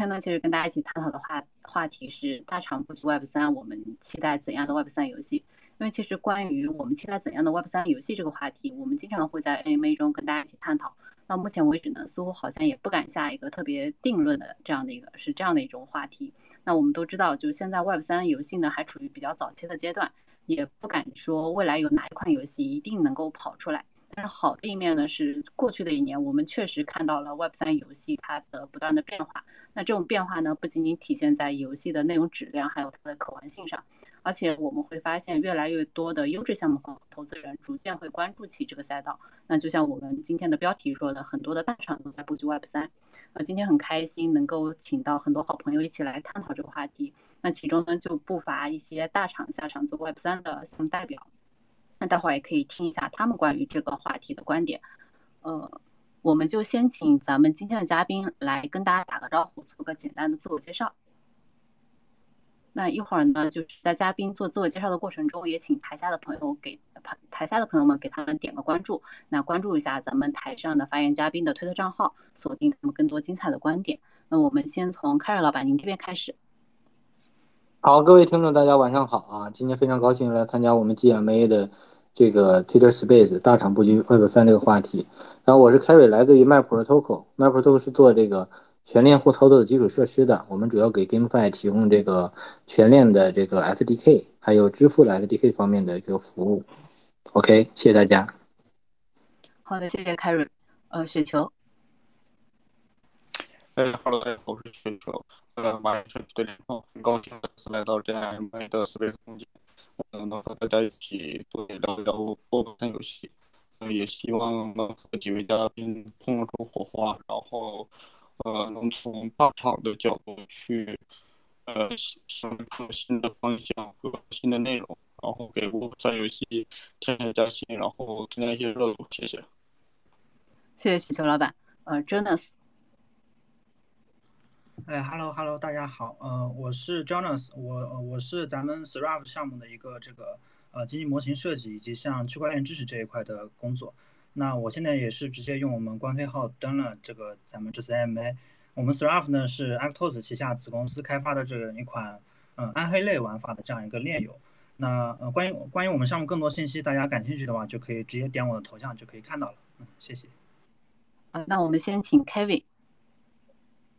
天呢，其实跟大家一起探讨的话话题是大厂布局 Web 三，我们期待怎样的 Web 三游戏？因为其实关于我们期待怎样的 Web 三游戏这个话题，我们经常会在 AMA 中跟大家一起探讨。到目前为止呢，似乎好像也不敢下一个特别定论的这样的一个是这样的一种话题。那我们都知道，就现在 Web 三游戏呢还处于比较早期的阶段，也不敢说未来有哪一款游戏一定能够跑出来。但是好的一面呢是，过去的一年我们确实看到了 Web 三游戏它的不断的变化。那这种变化呢，不仅仅体现在游戏的内容质量，还有它的可玩性上。而且我们会发现，越来越多的优质项目和投资人逐渐会关注起这个赛道。那就像我们今天的标题说的，很多的大厂都在布局 Web 三。呃，今天很开心能够请到很多好朋友一起来探讨这个话题。那其中呢，就不乏一些大厂下场做 Web 三的项目代表。那待会儿也可以听一下他们关于这个话题的观点。呃，我们就先请咱们今天的嘉宾来跟大家打个招呼，做个简单的自我介绍。那一会儿呢，就是在嘉宾做自我介绍的过程中，也请台下的朋友给台台下的朋友们给他们点个关注，那关注一下咱们台上的发言嘉宾的推特账号，锁定他们更多精彩的观点。那我们先从凯瑞老板您这边开始。好，各位听众大家晚上好啊！今天非常高兴来参加我们 GMA 的这个 Twitter Space 大厂布局 Web 三这个话题。然后我是凯瑞，来自于 maprotocol maprotocol 是做这个。全链互操作的基础设施的，我们主要给 GameFi 提供这个全链的这个 SDK，还有支付的 SDK 方面的一个服务。OK，谢谢大家。好的，谢谢凯瑞。呃，雪球。哎，Hello，大家好，我是雪球。呃，马上是对联盟，很高兴再次来到这样美的 Space 空间，嗯，能和大家一起做聊聊波三游戏。嗯，也希望能和几位嘉宾碰撞出火花，然后。呃，能从大厂的角度去，呃，想出新的方向和新的内容，然后给我三游戏添加加薪，然后增加一些热度。谢谢。谢谢雪球老板。呃真的是。哎，Hello Hello，大家好。呃，我是 Jonas，我我是咱们 Srav 项目的一个这个呃经济模型设计以及像区块链知识这一块的工作。那我现在也是直接用我们官配号登了这个咱们这次 MA。我们 Srav 呢是 Actos 旗下子公司开发的这样一款嗯暗黑类玩法的这样一个链游。那呃关于关于我们项目更多信息，大家感兴趣的话就可以直接点我的头像就可以看到了。嗯，谢谢。呃，那我们先请 Kevin。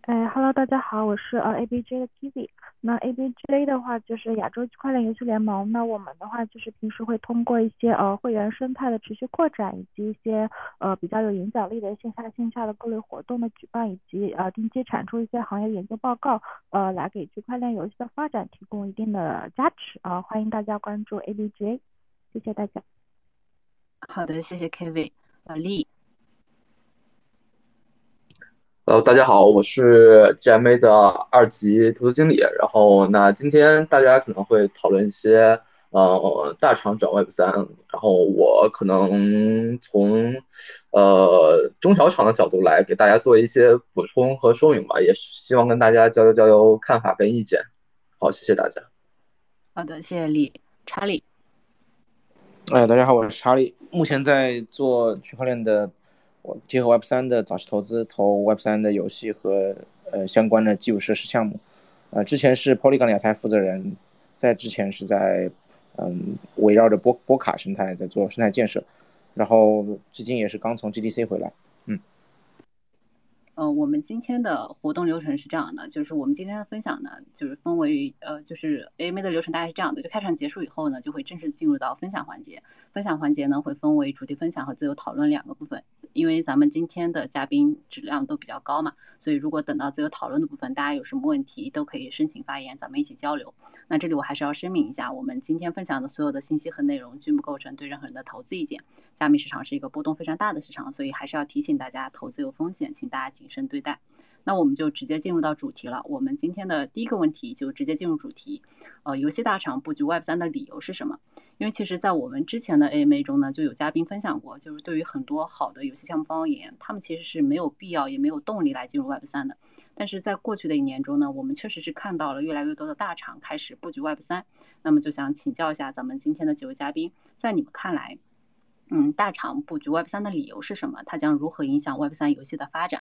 哎，Hello，大家好，我是呃 ABJ 的 Kiwi。那 ABJ 的话就是亚洲区块链游戏联盟。那我们的话就是平时会通过一些呃会员生态的持续扩展，以及一些呃比较有影响力的线下线下的各类活动的举办，以及呃定期产出一些行业研究报告，呃来给区块链游戏的发展提供一定的加持啊。欢迎大家关注 ABJ，谢谢大家。好的，谢谢 Kevin，老李。呃，大家好，我是 GMA 的二级投资经理。然后，那今天大家可能会讨论一些呃大厂转 Web 三，然后我可能从呃中小厂的角度来给大家做一些补充和说明吧，也希望跟大家交流交流看法跟意见。好，谢谢大家。好的，谢谢李查理。哎，大家好，我是查理，目前在做区块链的。我结合 Web 三的早期投资，投 Web 三的游戏和呃相关的基础设施项目，呃，之前是 Polygon 亚太负责人，在之前是在嗯围绕着波波卡生态在做生态建设，然后最近也是刚从 GDC 回来，嗯。呃，我们今天的活动流程是这样的，就是我们今天的分享呢，就是分为呃，就是 AMA 的流程大概是这样的，就开场结束以后呢，就会正式进入到分享环节，分享环节呢会分为主题分享和自由讨论两个部分。因为咱们今天的嘉宾质量都比较高嘛，所以如果等到自由讨论的部分，大家有什么问题都可以申请发言，咱们一起交流。那这里我还是要声明一下，我们今天分享的所有的信息和内容均不构成对任何人的投资意见。加密市场是一个波动非常大的市场，所以还是要提醒大家，投资有风险，请大家谨慎对待。那我们就直接进入到主题了。我们今天的第一个问题就直接进入主题，呃，游戏大厂布局 Web 三的理由是什么？因为其实，在我们之前的 AMA 中呢，就有嘉宾分享过，就是对于很多好的游戏项目方而言，他们其实是没有必要也没有动力来进入 Web 三的。但是在过去的一年中呢，我们确实是看到了越来越多的大厂开始布局 Web 三。那么就想请教一下咱们今天的几位嘉宾，在你们看来，嗯，大厂布局 Web 三的理由是什么？它将如何影响 Web 三游戏的发展？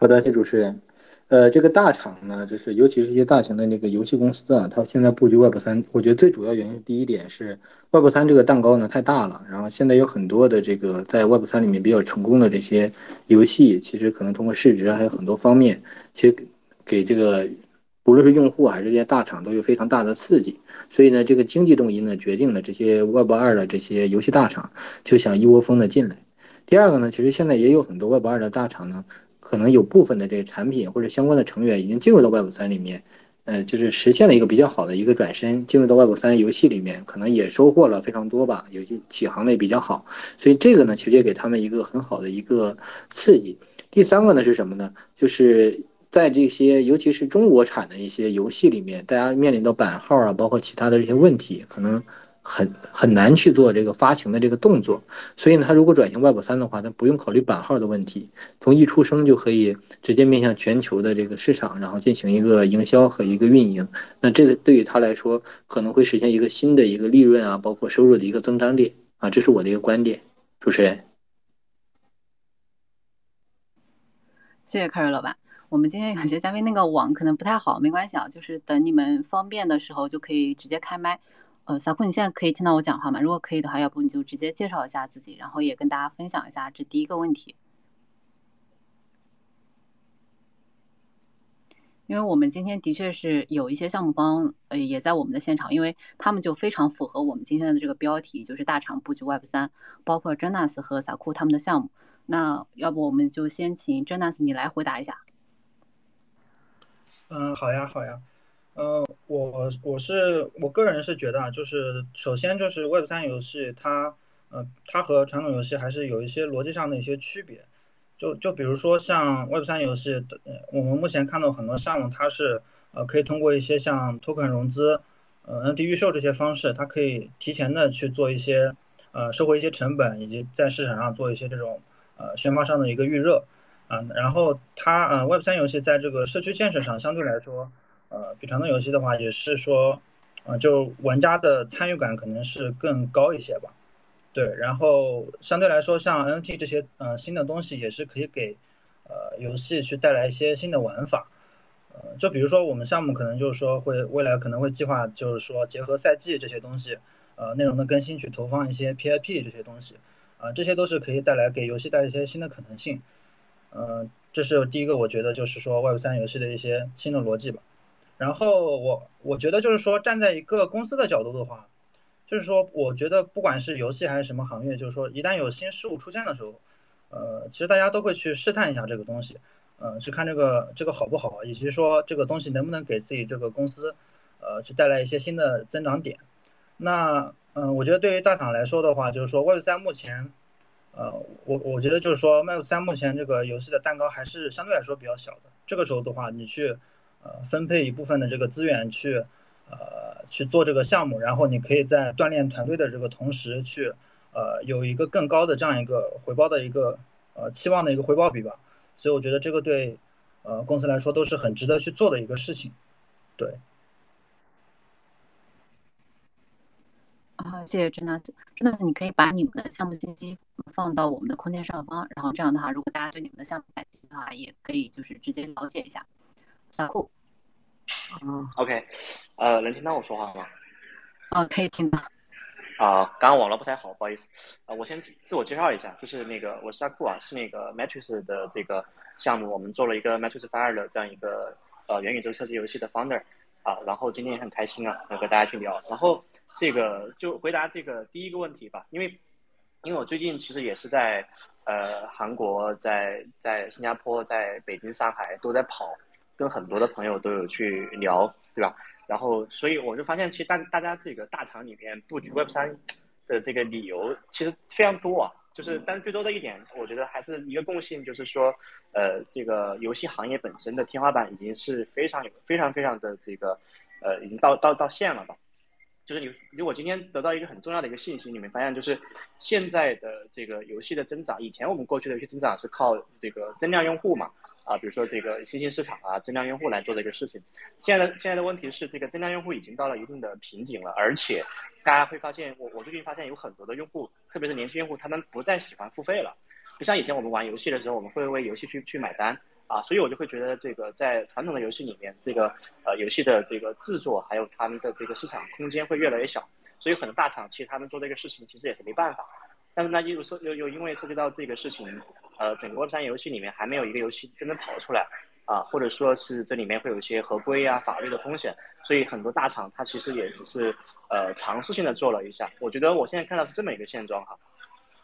好的，谢主持人。呃，这个大厂呢，就是尤其是一些大型的那个游戏公司啊，它现在布局 Web 三，我觉得最主要原因第一点是 Web 三这个蛋糕呢太大了，然后现在有很多的这个在 Web 三里面比较成功的这些游戏，其实可能通过市值还有很多方面，其实给这个无论是用户还是这些大厂都有非常大的刺激，所以呢，这个经济动因呢决定了这些 Web 二的这些游戏大厂就想一窝蜂的进来。第二个呢，其实现在也有很多 Web 二的大厂呢。可能有部分的这个产品或者相关的成员已经进入到 Web 三里面，呃，就是实现了一个比较好的一个转身，进入到 Web 三游戏里面，可能也收获了非常多吧，有些起航的也比较好，所以这个呢，其实也给他们一个很好的一个刺激。第三个呢是什么呢？就是在这些尤其是中国产的一些游戏里面，大家面临到版号啊，包括其他的这些问题，可能。很很难去做这个发行的这个动作，所以呢，它如果转型 Web 三的话，它不用考虑版号的问题，从一出生就可以直接面向全球的这个市场，然后进行一个营销和一个运营。那这个对于他来说，可能会实现一个新的一个利润啊，包括收入的一个增长点啊，这是我的一个观点。主持人，谢谢凯瑞老板。我们今天有些嘉宾那个网可能不太好，没关系啊，就是等你们方便的时候就可以直接开麦。呃，小库，你现在可以听到我讲话吗？如果可以的话，要不你就直接介绍一下自己，然后也跟大家分享一下这第一个问题。因为我们今天的确是有一些项目方，呃，也在我们的现场，因为他们就非常符合我们今天的这个标题，就是大厂布局 Web 三，包括 Jonas 和小库他们的项目。那要不我们就先请 Jonas 你来回答一下。嗯，好呀，好呀。呃，我我是我个人是觉得啊，就是首先就是 Web 三游戏它，呃，它和传统游戏还是有一些逻辑上的一些区别。就就比如说像 Web 三游戏，我们目前看到很多项目，它是呃可以通过一些像 token 融资，呃 NFT 预售这些方式，它可以提前的去做一些呃收回一些成本，以及在市场上做一些这种呃宣发上的一个预热啊。然后它呃 Web 三游戏在这个社区建设上相对来说。呃，比传统游戏的话，也是说，呃，就玩家的参与感可能是更高一些吧。对，然后相对来说，像 NFT 这些呃新的东西，也是可以给呃游戏去带来一些新的玩法。呃，就比如说我们项目可能就是说会未来可能会计划就是说结合赛季这些东西，呃，内容的更新去投放一些 PIP 这些东西，啊，这些都是可以带来给游戏带来一些新的可能性。嗯，这是第一个，我觉得就是说 Web 三游戏的一些新的逻辑吧。然后我我觉得就是说，站在一个公司的角度的话，就是说，我觉得不管是游戏还是什么行业，就是说，一旦有新事物出现的时候，呃，其实大家都会去试探一下这个东西，呃，去看这个这个好不好，以及说这个东西能不能给自己这个公司，呃，去带来一些新的增长点。那嗯，我觉得对于大厂来说的话，就是说，Web 三目前，呃，我我觉得就是说，Web 三目前这个游戏的蛋糕还是相对来说比较小的。这个时候的话，你去。呃，分配一部分的这个资源去，呃，去做这个项目，然后你可以在锻炼团队的这个同时，去，呃，有一个更高的这样一个回报的一个，呃，期望的一个回报比吧。所以我觉得这个对，呃，公司来说都是很值得去做的一个事情。对。好，谢谢真的，真的，你可以把你们的项目信息放到我们的空间上方，然后这样的话，如果大家对你们的项目感兴趣的话，也可以就是直接了解一下。小库，嗯，OK，呃，能听到我说话吗？哦，可以听到。啊，刚刚网络不太好，不好意思。啊，我先自我介绍一下，就是那个我是阿库啊，是那个 Matrix 的这个项目，我们做了一个 Matrix Fire 的这样一个呃元宇宙射击游戏的 founder 啊，然后今天也很开心啊，能和大家去聊。然后这个就回答这个第一个问题吧，因为因为我最近其实也是在呃韩国，在在新加坡，在北京、上海都在跑。跟很多的朋友都有去聊，对吧？然后，所以我就发现，其实大大家这个大厂里面布局 Web 三的这个理由其实非常多啊。就是，但是最多的一点，我觉得还是一个共性，就是说，呃，这个游戏行业本身的天花板已经是非常有、非常非常的这个，呃，已经到到到线了吧？就是你，如果今天得到一个很重要的一个信息，你们发现就是现在的这个游戏的增长，以前我们过去的游戏增长是靠这个增量用户嘛？啊，比如说这个新兴市场啊，增量用户来做这个事情。现在的现在的问题是，这个增量用户已经到了一定的瓶颈了，而且大家会发现，我我最近发现有很多的用户，特别是年轻用户，他们不再喜欢付费了。不像以前我们玩游戏的时候，我们会为游戏去去买单啊，所以我就会觉得这个在传统的游戏里面，这个呃游戏的这个制作还有他们的这个市场空间会越来越小，所以很多大厂其实他们做这个事情其实也是没办法。但是呢，又涉又又因为涉及到这个事情，呃，整个 Web 三游戏里面还没有一个游戏真正跑出来啊，或者说是这里面会有一些合规啊、法律的风险，所以很多大厂它其实也只是呃尝试性的做了一下。我觉得我现在看到是这么一个现状哈。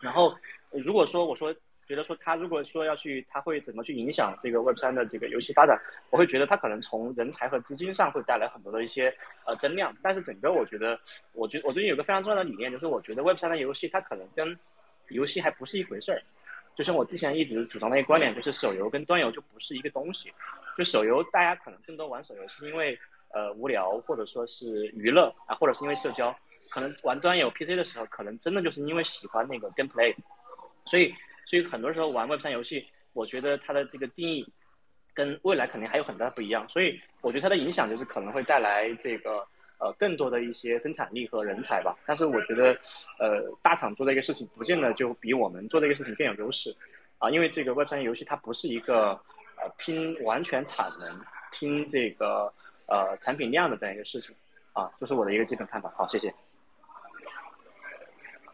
然后如果说我说觉得说他如果说要去，他会怎么去影响这个 Web 三的这个游戏发展？我会觉得他可能从人才和资金上会带来很多的一些呃增量，但是整个我觉得，我觉我最近有个非常重要的理念，就是我觉得 Web 三的游戏它可能跟游戏还不是一回事儿，就像我之前一直主张的一个观点，就是手游跟端游就不是一个东西。就手游，大家可能更多玩手游是因为呃无聊，或者说是娱乐啊，或者是因为社交。可能玩端游 PC 的时候，可能真的就是因为喜欢那个 gameplay。所以，所以很多时候玩 Web 三游戏，我觉得它的这个定义跟未来肯定还有很大不一样。所以，我觉得它的影响就是可能会带来这个。呃，更多的一些生产力和人才吧，但是我觉得，呃，大厂做的一个事情，不见得就比我们做这个事情更有优势，啊，因为这个 Web 三游戏它不是一个呃拼完全产能、拼这个呃产品量的这样一个事情，啊，这是我的一个基本看法。好，谢谢。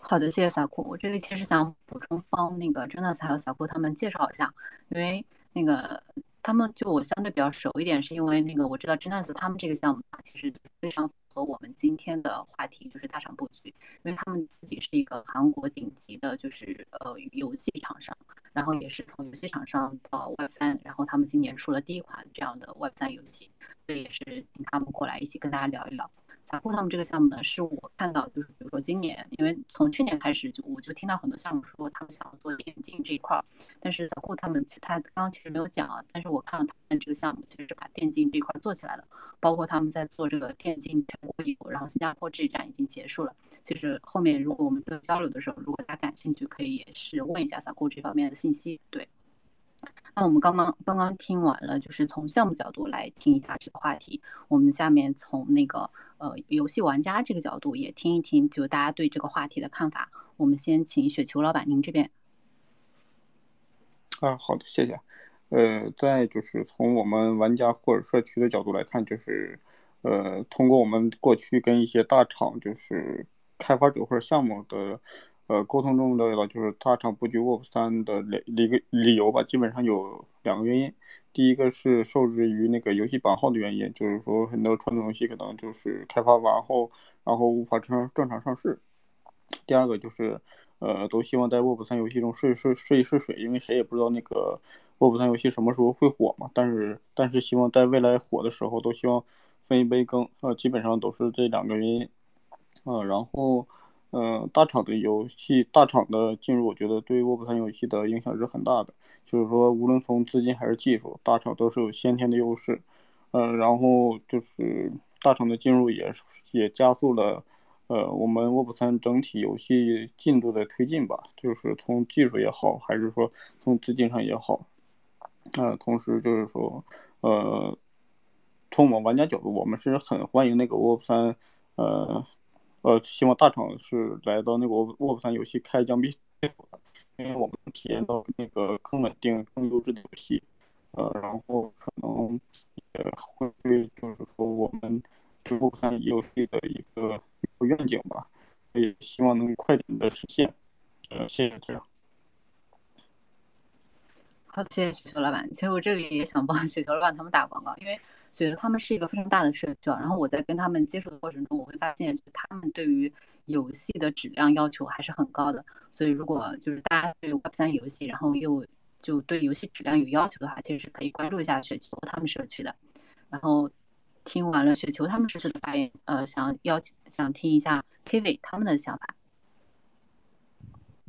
好的，谢谢小库。我这里其实想补充帮那个真的还有小库他们介绍一下，因为那个。他们就我相对比较熟一点，是因为那个我知道 g e n e s 他们这个项目其实非常和我们今天的话题，就是大厂布局，因为他们自己是一个韩国顶级的，就是呃游戏厂商，然后也是从游戏厂商到 Web 三，然后他们今年出了第一款这样的 Web 三游戏，所以也是请他们过来一起跟大家聊一聊。撒库他们这个项目呢，是我看到就是比如说今年，因为从去年开始就我就听到很多项目说他们想要做电竞这一块儿，但是撒库他们其他刚刚其实没有讲啊，但是我看到他们这个项目其实是把电竞这一块做起来了，包括他们在做这个电竞全国业务，然后新加坡这一站已经结束了。其实后面如果我们做交流的时候，如果大家感兴趣，可以也是问一下撒库这方面的信息。对，那我们刚刚刚刚听完了，就是从项目角度来听一下这个话题，我们下面从那个。呃，游戏玩家这个角度也听一听，就大家对这个话题的看法。我们先请雪球老板，您这边。啊，好的，谢谢。呃，再就是从我们玩家或者社区的角度来看，就是呃，通过我们过去跟一些大厂，就是开发者或者项目的呃沟通中了解到，就是大厂布局 Web 三的理理个理由吧，基本上有两个原因。第一个是受制于那个游戏版号的原因，就是说很多传统游戏可能就是开发完后，然后无法正常正常上市。第二个就是，呃，都希望在 Web 三游戏中试试试一试水，因为谁也不知道那个 Web 三游戏什么时候会火嘛。但是但是希望在未来火的时候，都希望分一杯羹。呃，基本上都是这两个原因。呃，然后。嗯，大厂的游戏，大厂的进入，我觉得对 Web 三游戏的影响是很大的。就是说，无论从资金还是技术，大厂都是有先天的优势。嗯，然后就是大厂的进入也是也加速了，呃，我们沃普三整体游戏进度的推进吧。就是从技术也好，还是说从资金上也好。呃，同时就是说，呃，从我们玩家角度，我们是很欢迎那个 Web 三，呃。呃，希望大厂是来到那个沃普三游戏开疆辟土的，因为我们体验到那个更稳定、更优质的游戏。呃，然后可能也会就是说我们对沃普三游戏的一个愿景吧，也希望能快点的实现。呃，谢谢这样。好，谢谢雪球老板。其实我这里也想帮雪球老板他们打广告，因为。觉得他们是一个非常大的社区，然后我在跟他们接触的过程中，我会发现，他们对于游戏的质量要求还是很高的。所以，如果就是大家对 Web 三游戏，然后又就对游戏质量有要求的话，其实是可以关注一下雪球他们社区的。然后听完了雪球他们社区的发言，呃，想邀请想听一下 Kiwi 他们的想法。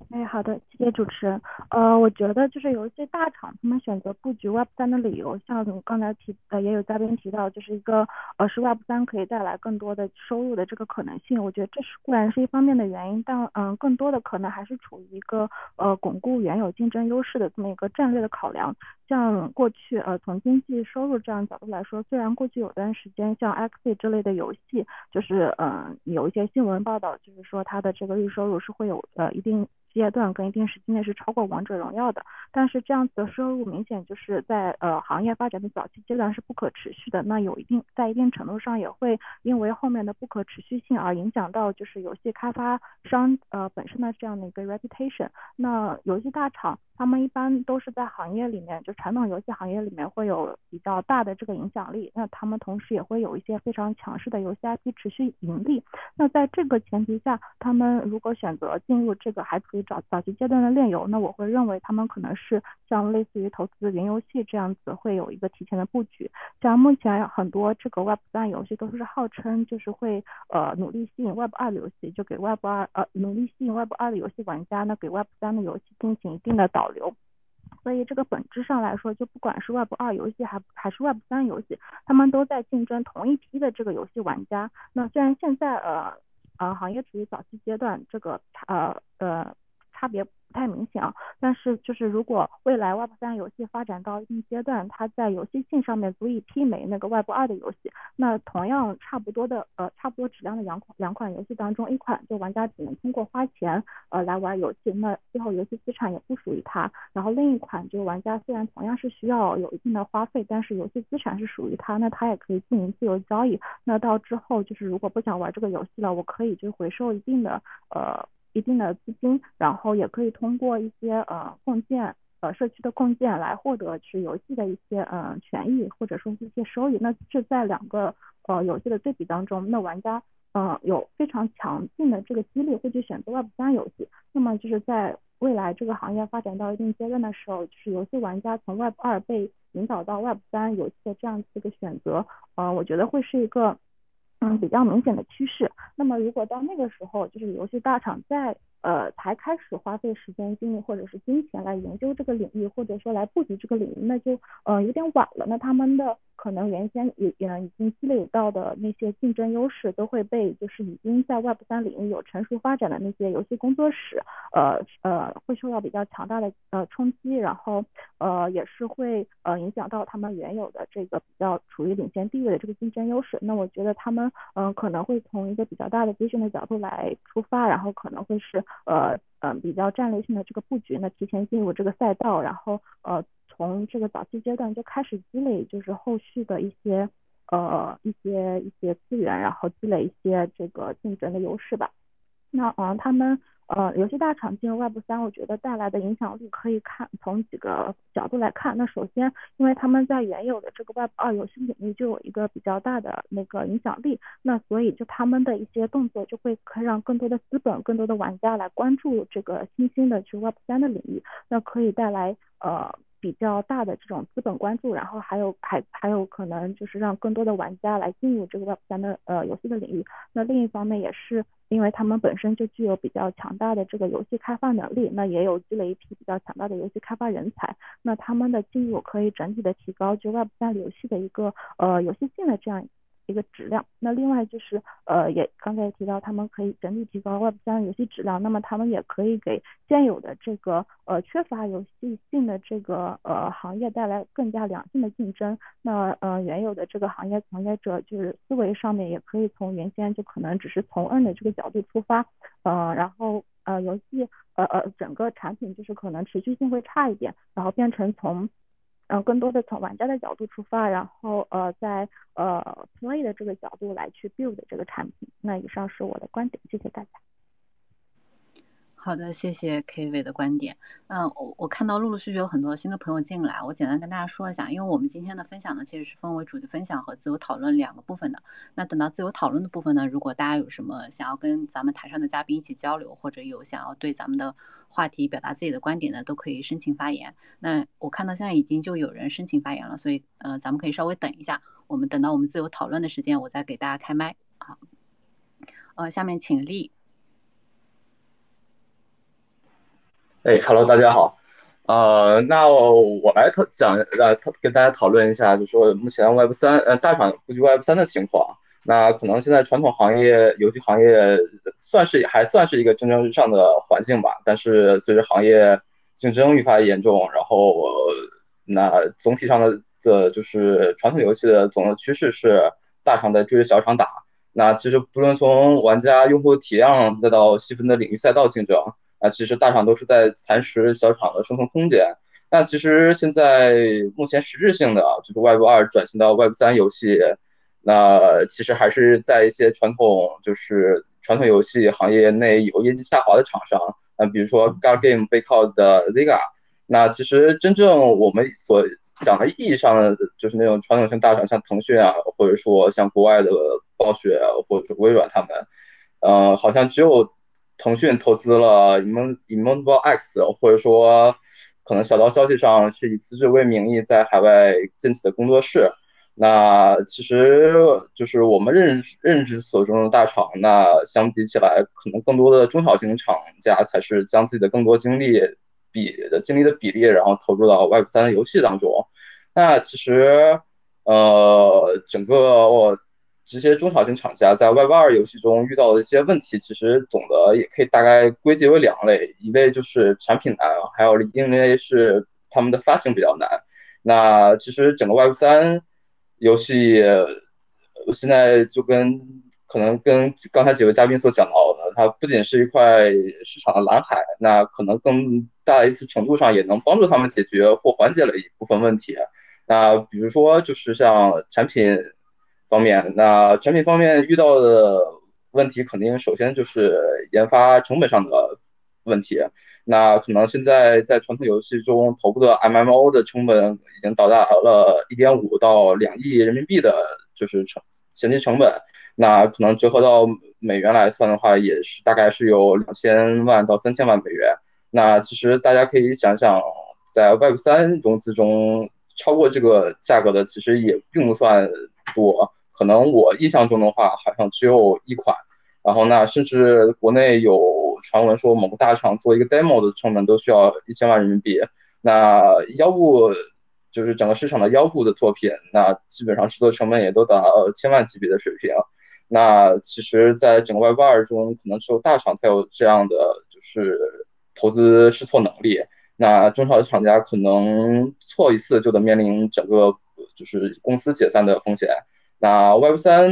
哎，好的，谢谢主持人。呃，我觉得就是有一些大厂他们选择布局 Web 三的理由，像刚才提呃也有嘉宾提到，就是一个呃是 Web 三可以带来更多的收入的这个可能性。我觉得这是固然是一方面的原因，但嗯更多的可能还是处于一个呃巩固原有竞争优势的这么一个战略的考量。像过去呃从经济收入这样角度来说，虽然过去有段时间像 X 之类的游戏，就是嗯有一些新闻报道，就是说它的这个日收入是会有呃一定。阶段跟一定时期内是超过王者荣耀的，但是这样子的收入明显就是在呃行业发展的早期阶段是不可持续的，那有一定在一定程度上也会因为后面的不可持续性而影响到就是游戏开发商呃本身的这样的一个 reputation。那游戏大厂他们一般都是在行业里面，就传统游戏行业里面会有比较大的这个影响力，那他们同时也会有一些非常强势的游戏 IP 持续盈利。那在这个前提下，他们如果选择进入这个还处于早早期阶段的炼油，那我会认为他们可能是像类似于投资云游戏这样子，会有一个提前的布局。像目前很多这个 Web 三游戏都是号称就是会呃努力吸引 Web 二的游戏，就给 Web 二呃努力吸引 Web 二的游戏玩家，那给 Web 三的游戏进行一定的导流。所以这个本质上来说，就不管是 Web 二游戏还还是 Web 三游戏，他们都在竞争同一批的这个游戏玩家。那虽然现在呃呃行业处于早期阶段，这个呃呃差别。不太明显啊，但是就是如果未来 Web 三游戏发展到一定阶段，它在游戏性上面足以媲美那个 Web 二的游戏，那同样差不多的呃差不多质量的两款两款游戏当中，一款就玩家只能通过花钱呃来玩游戏，那最后游戏资产也不属于他，然后另一款就玩家虽然同样是需要有一定的花费，但是游戏资产是属于他，那他也可以进行自由交易，那到之后就是如果不想玩这个游戏了，我可以就回收一定的呃。一定的资金，然后也可以通过一些呃共建，呃社区的共建来获得是游戏的一些嗯权益或者说一些收益。那这在两个呃游戏的对比当中，那玩家嗯有非常强劲的这个激励会去选择 Web 三游戏。那么就是在未来这个行业发展到一定阶段的时候，就是游戏玩家从 Web 二被引导到 Web 三游戏的这样子一个选择，呃我觉得会是一个。嗯，比较明显的趋势。那么，如果到那个时候，就是游戏大厂在呃才开始花费时间、精力或者是金钱来研究这个领域，或者说来布局这个领域，那就呃有点晚了。那他们的可能原先也也已经积累到的那些竞争优势，都会被就是已经在 Web 三领域有成熟发展的那些游戏工作室，呃呃会受到比较强大的呃冲击，然后呃也是会呃影响到他们原有的这个比较处于领先地位的这个竞争优势。那我觉得他们嗯可能会从一个比较大的资金的角度来出发，然后可能会是呃嗯比较战略性的这个布局，呢提前进入这个赛道，然后呃。从这个早期阶段就开始积累，就是后续的一些呃一些一些资源，然后积累一些这个竞争的优势吧。那嗯，他们呃游戏大厂进入 Web 三，我觉得带来的影响力可以看从几个角度来看。那首先，因为他们在原有的这个 Web 二游戏领域就有一个比较大的那个影响力，那所以就他们的一些动作就会可以让更多的资本、更多的玩家来关注这个新兴的去 Web 三的领域，那可以带来呃。比较大的这种资本关注，然后还有还还有可能就是让更多的玩家来进入这个 Web 三的呃游戏的领域。那另一方面也是因为他们本身就具有比较强大的这个游戏开发能力，那也有积累一批比较强大的游戏开发人才。那他们的进入可以整体的提高就 Web 三游戏的一个呃游戏性的这样。一个质量，那另外就是呃，也刚才也提到，他们可以整体提高 Web 三游戏质量，那么他们也可以给现有的这个呃缺乏游戏性的这个呃行业带来更加良性的竞争。那呃原有的这个行业从业者就是思维上面也可以从原先就可能只是从 N 的这个角度出发，呃，然后呃游戏呃呃整个产品就是可能持续性会差一点，然后变成从。嗯，更多的从玩家的角度出发，然后呃，在呃 play 的这个角度来去 build 这个产品。那以上是我的观点，谢谢大家。好的，谢谢 K V 的观点。嗯，我我看到陆陆续续有很多新的朋友进来，我简单跟大家说一下，因为我们今天的分享呢，其实是分为主题分享和自由讨论两个部分的。那等到自由讨论的部分呢，如果大家有什么想要跟咱们台上的嘉宾一起交流，或者有想要对咱们的话题表达自己的观点呢，都可以申请发言。那我看到现在已经就有人申请发言了，所以呃，咱们可以稍微等一下，我们等到我们自由讨论的时间，我再给大家开麦。好，呃，下面请立。哎，Hello，大家好。呃，那我来讨讲呃，跟大家讨论一下，就说目前 Web 三呃大厂布局 Web 三的情况。那可能现在传统行业游戏行业算是还算是一个蒸蒸日上的环境吧，但是随着行业竞争愈发严重，然后那总体上的的就是传统游戏的总的趋势是大厂在追着小厂打。那其实不论从玩家用户体量再到细分的领域赛道竞争，啊，其实大厂都是在蚕食小厂的生存空间。那其实现在目前实质性的啊，就是 Web 二转型到 Web 三游戏，那其实还是在一些传统就是传统游戏行业内有业绩下滑的厂商，啊，比如说 Gar Game 背靠的 Zega。那其实真正我们所讲的意义上的，就是那种传统性大厂，像腾讯啊，或者说像国外的暴雪或者微软他们，呃，好像只有腾讯投资了 Immutable X，或者说可能小道消息上是以辞职为名义在海外建起的工作室。那其实就是我们认认知所中的大厂，那相比起来，可能更多的中小型厂家才是将自己的更多精力。比的精力的比例，然后投入到 Web 三游戏当中。那其实，呃，整个我这些中小型厂家在 Web 二游戏中遇到的一些问题，其实总的也可以大概归结为两类：一类就是产品难，还有另一类是他们的发行比较难。那其实整个 Web 三游戏现在就跟。可能跟刚才几位嘉宾所讲到的，它不仅是一块市场的蓝海，那可能更大一次程度上也能帮助他们解决或缓解了一部分问题。那比如说，就是像产品方面，那产品方面遇到的问题，肯定首先就是研发成本上的问题。那可能现在在传统游戏中头部的 MMO 的成本已经到达了一点五到两亿人民币的，就是成前期成本。那可能折合到美元来算的话，也是大概是有两千万到三千万美元。那其实大家可以想想，在 Web 三融资中，超过这个价格的其实也并不算多。可能我印象中的话，好像只有一款。然后那甚至国内有传闻说，某个大厂做一个 demo 的成本都需要一千万人民币。那腰部就是整个市场的腰部的作品，那基本上制作成本也都达到千万级别的水平。那其实，在整个 Web 二中，可能只有大厂才有这样的就是投资试错能力。那中小厂家可能错一次就得面临整个就是公司解散的风险。那 Web 三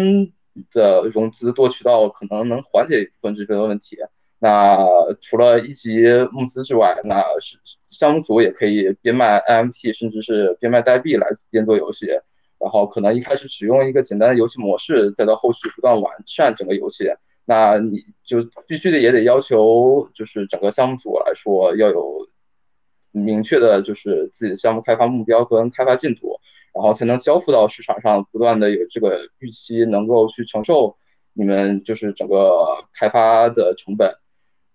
的融资多渠道可能能缓解一部分这些问题。那除了一级募资之外，那是项目组也可以边卖 NFT，甚至是边卖代币来边做游戏。然后可能一开始只用一个简单的游戏模式，再到后续不断完善整个游戏，那你就必须得也得要求，就是整个项目组来说要有明确的，就是自己的项目开发目标跟开发进度，然后才能交付到市场上，不断的有这个预期，能够去承受你们就是整个开发的成本。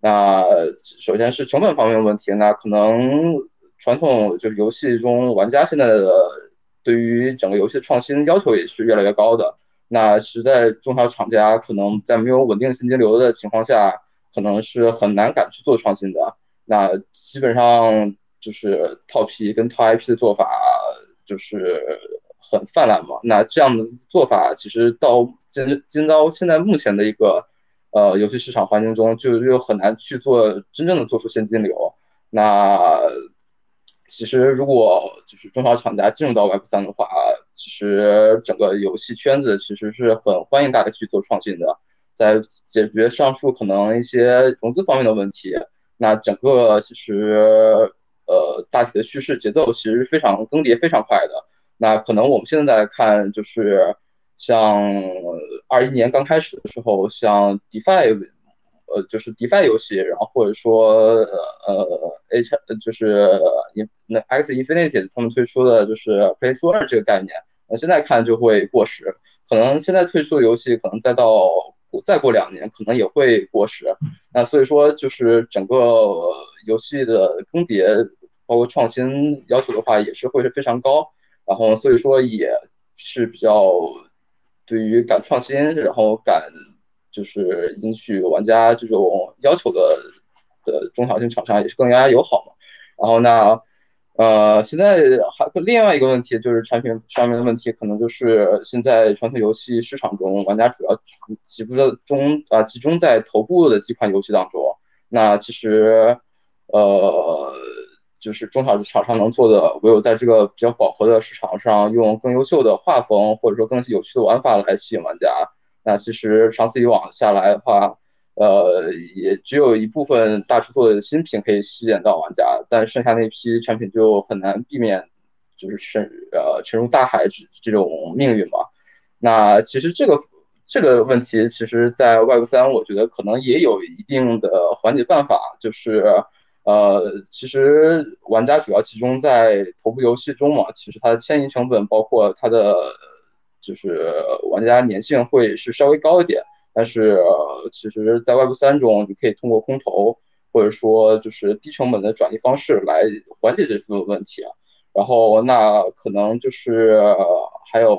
那首先是成本方面的问题，那可能传统就是游戏中玩家现在的。对于整个游戏的创新要求也是越来越高的。那实在中小厂家可能在没有稳定现金流的情况下，可能是很难敢去做创新的。那基本上就是套皮跟套 IP 的做法就是很泛滥嘛。那这样的做法其实到今今朝现在目前的一个呃游戏市场环境中，就又很难去做真正的做出现金流。那。其实，如果就是中小厂家进入到 Web 三的话，其实整个游戏圈子其实是很欢迎大家去做创新的，在解决上述可能一些融资方面的问题。那整个其实呃大体的叙事节奏其实非常更迭非常快的。那可能我们现在看，就是像二一年刚开始的时候，像 DeFi。呃，就是 DeFi 游戏，然后或者说呃呃 H 就是那 X Infinity 他们推出的就是 Play to Earn 这个概念，那现在看就会过时，可能现在推出的游戏可能再到再过两年可能也会过时，那所以说就是整个游戏的更迭包括创新要求的话也是会是非常高，然后所以说也是比较对于敢创新，然后敢。就是允许玩家这种要求的的中小型厂商也是更加友好嘛。然后那，呃，现在还另外一个问题就是产品上面的问题，可能就是现在传统游戏市场中，玩家主要集中中啊集中在头部的几款游戏当中。那其实，呃，就是中小厂商能做的，唯有在这个比较饱和的市场上，用更优秀的画风或者说更有趣的玩法来吸引玩家。那其实长此以往下来的话，呃，也只有一部分大制作的新品可以吸引到玩家，但剩下那批产品就很难避免，就是沉呃沉入大海这这种命运嘛。那其实这个这个问题，其实在 Web 三，我觉得可能也有一定的缓解办法，就是呃，其实玩家主要集中在头部游戏中嘛，其实它的迁移成本，包括它的就是玩家粘性会是稍微高一点。但是，呃其实，在 Web 三中，你可以通过空投，或者说就是低成本的转移方式来缓解这部分问题啊。然后，那可能就是呃还有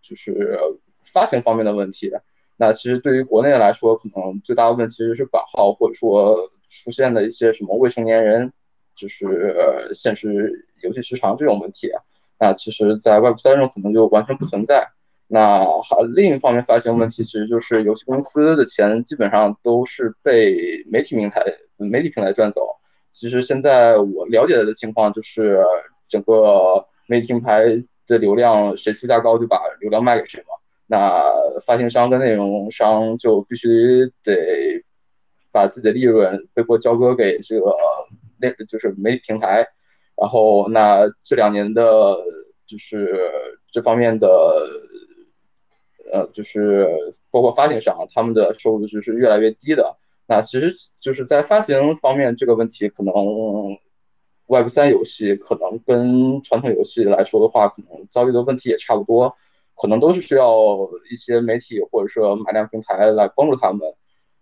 就是发行方面的问题。那其实对于国内来说，可能最大的问题其实是版号，或者说出现的一些什么未成年人，就是限制游戏时长这种问题。那其实，在 Web 三中可能就完全不存在。那还另一方面，发行问题其实就是游戏公司的钱基本上都是被媒体平台、媒体平台赚走。其实现在我了解的情况就是，整个媒体平台的流量谁出价高就把流量卖给谁嘛。那发行商跟内容商就必须得把自己的利润被迫交割给这个那就是媒体平台。然后那这两年的，就是这方面的。呃，就是包括发行商，他们的收入就是越来越低的。那其实就是在发行方面这个问题，可能 Web 三游戏可能跟传统游戏来说的话，可能遭遇的问题也差不多，可能都是需要一些媒体或者说买量平台来帮助他们。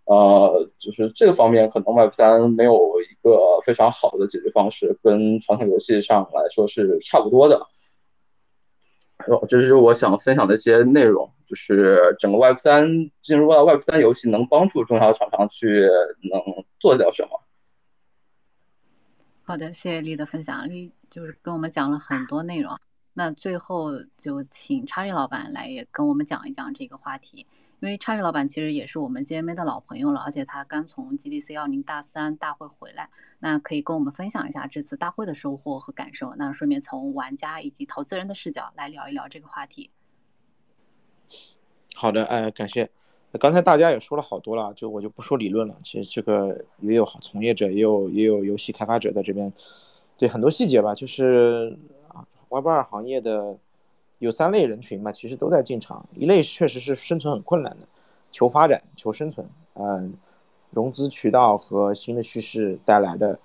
呃，就是这个方面，可能 Web 三没有一个非常好的解决方式，跟传统游戏上来说是差不多的。这是我想分享的一些内容，就是整个 Web 三进入到 Web 三游戏能帮助中小厂商去能做点什么。好的，谢谢丽的分享，丽就是跟我们讲了很多内容。那最后就请查理老板来也跟我们讲一讲这个话题。因为查理老板其实也是我们 GMA 的老朋友了，而且他刚从 GDC 幺零大三大会回来，那可以跟我们分享一下这次大会的收获和感受。那顺便从玩家以及投资人的视角来聊一聊这个话题。好的，哎，感谢。刚才大家也说了好多了，就我就不说理论了。其实这个也有从业者，也有也有游戏开发者在这边，对很多细节吧，就是啊，Web 二行业的。有三类人群嘛，其实都在进场。一类确实是生存很困难的，求发展、求生存。嗯，融资渠道和新的趋势带来的，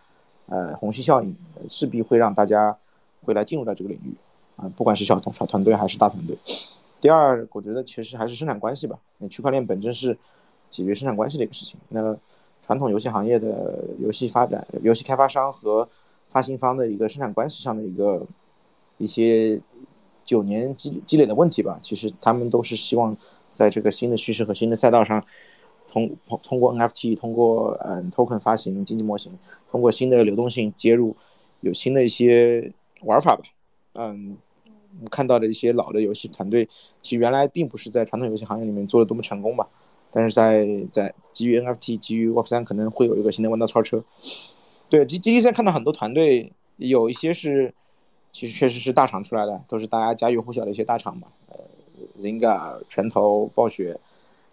呃，虹吸效应，势必会让大家会来进入到这个领域。啊，不管是小团小团队还是大团队。第二，我觉得其实还是生产关系吧。那区块链本质是解决生产关系的一个事情。那传统游戏行业的游戏发展、游戏开发商和发行方的一个生产关系上的一个一些。九年积积累的问题吧，其实他们都是希望在这个新的趋势和新的赛道上，通通过 NFT，通过嗯 token 发行经济模型，通过新的流动性接入，有新的一些玩法吧。嗯，我们看到的一些老的游戏团队，其实原来并不是在传统游戏行业里面做的多么成功吧，但是在在基于 NFT，基于 Web 三，可能会有一个新的弯道超车。对，G G D 现在看到很多团队，有一些是。其实确实是大厂出来的，都是大家家喻户晓的一些大厂嘛，呃，Zynga、拳头、暴雪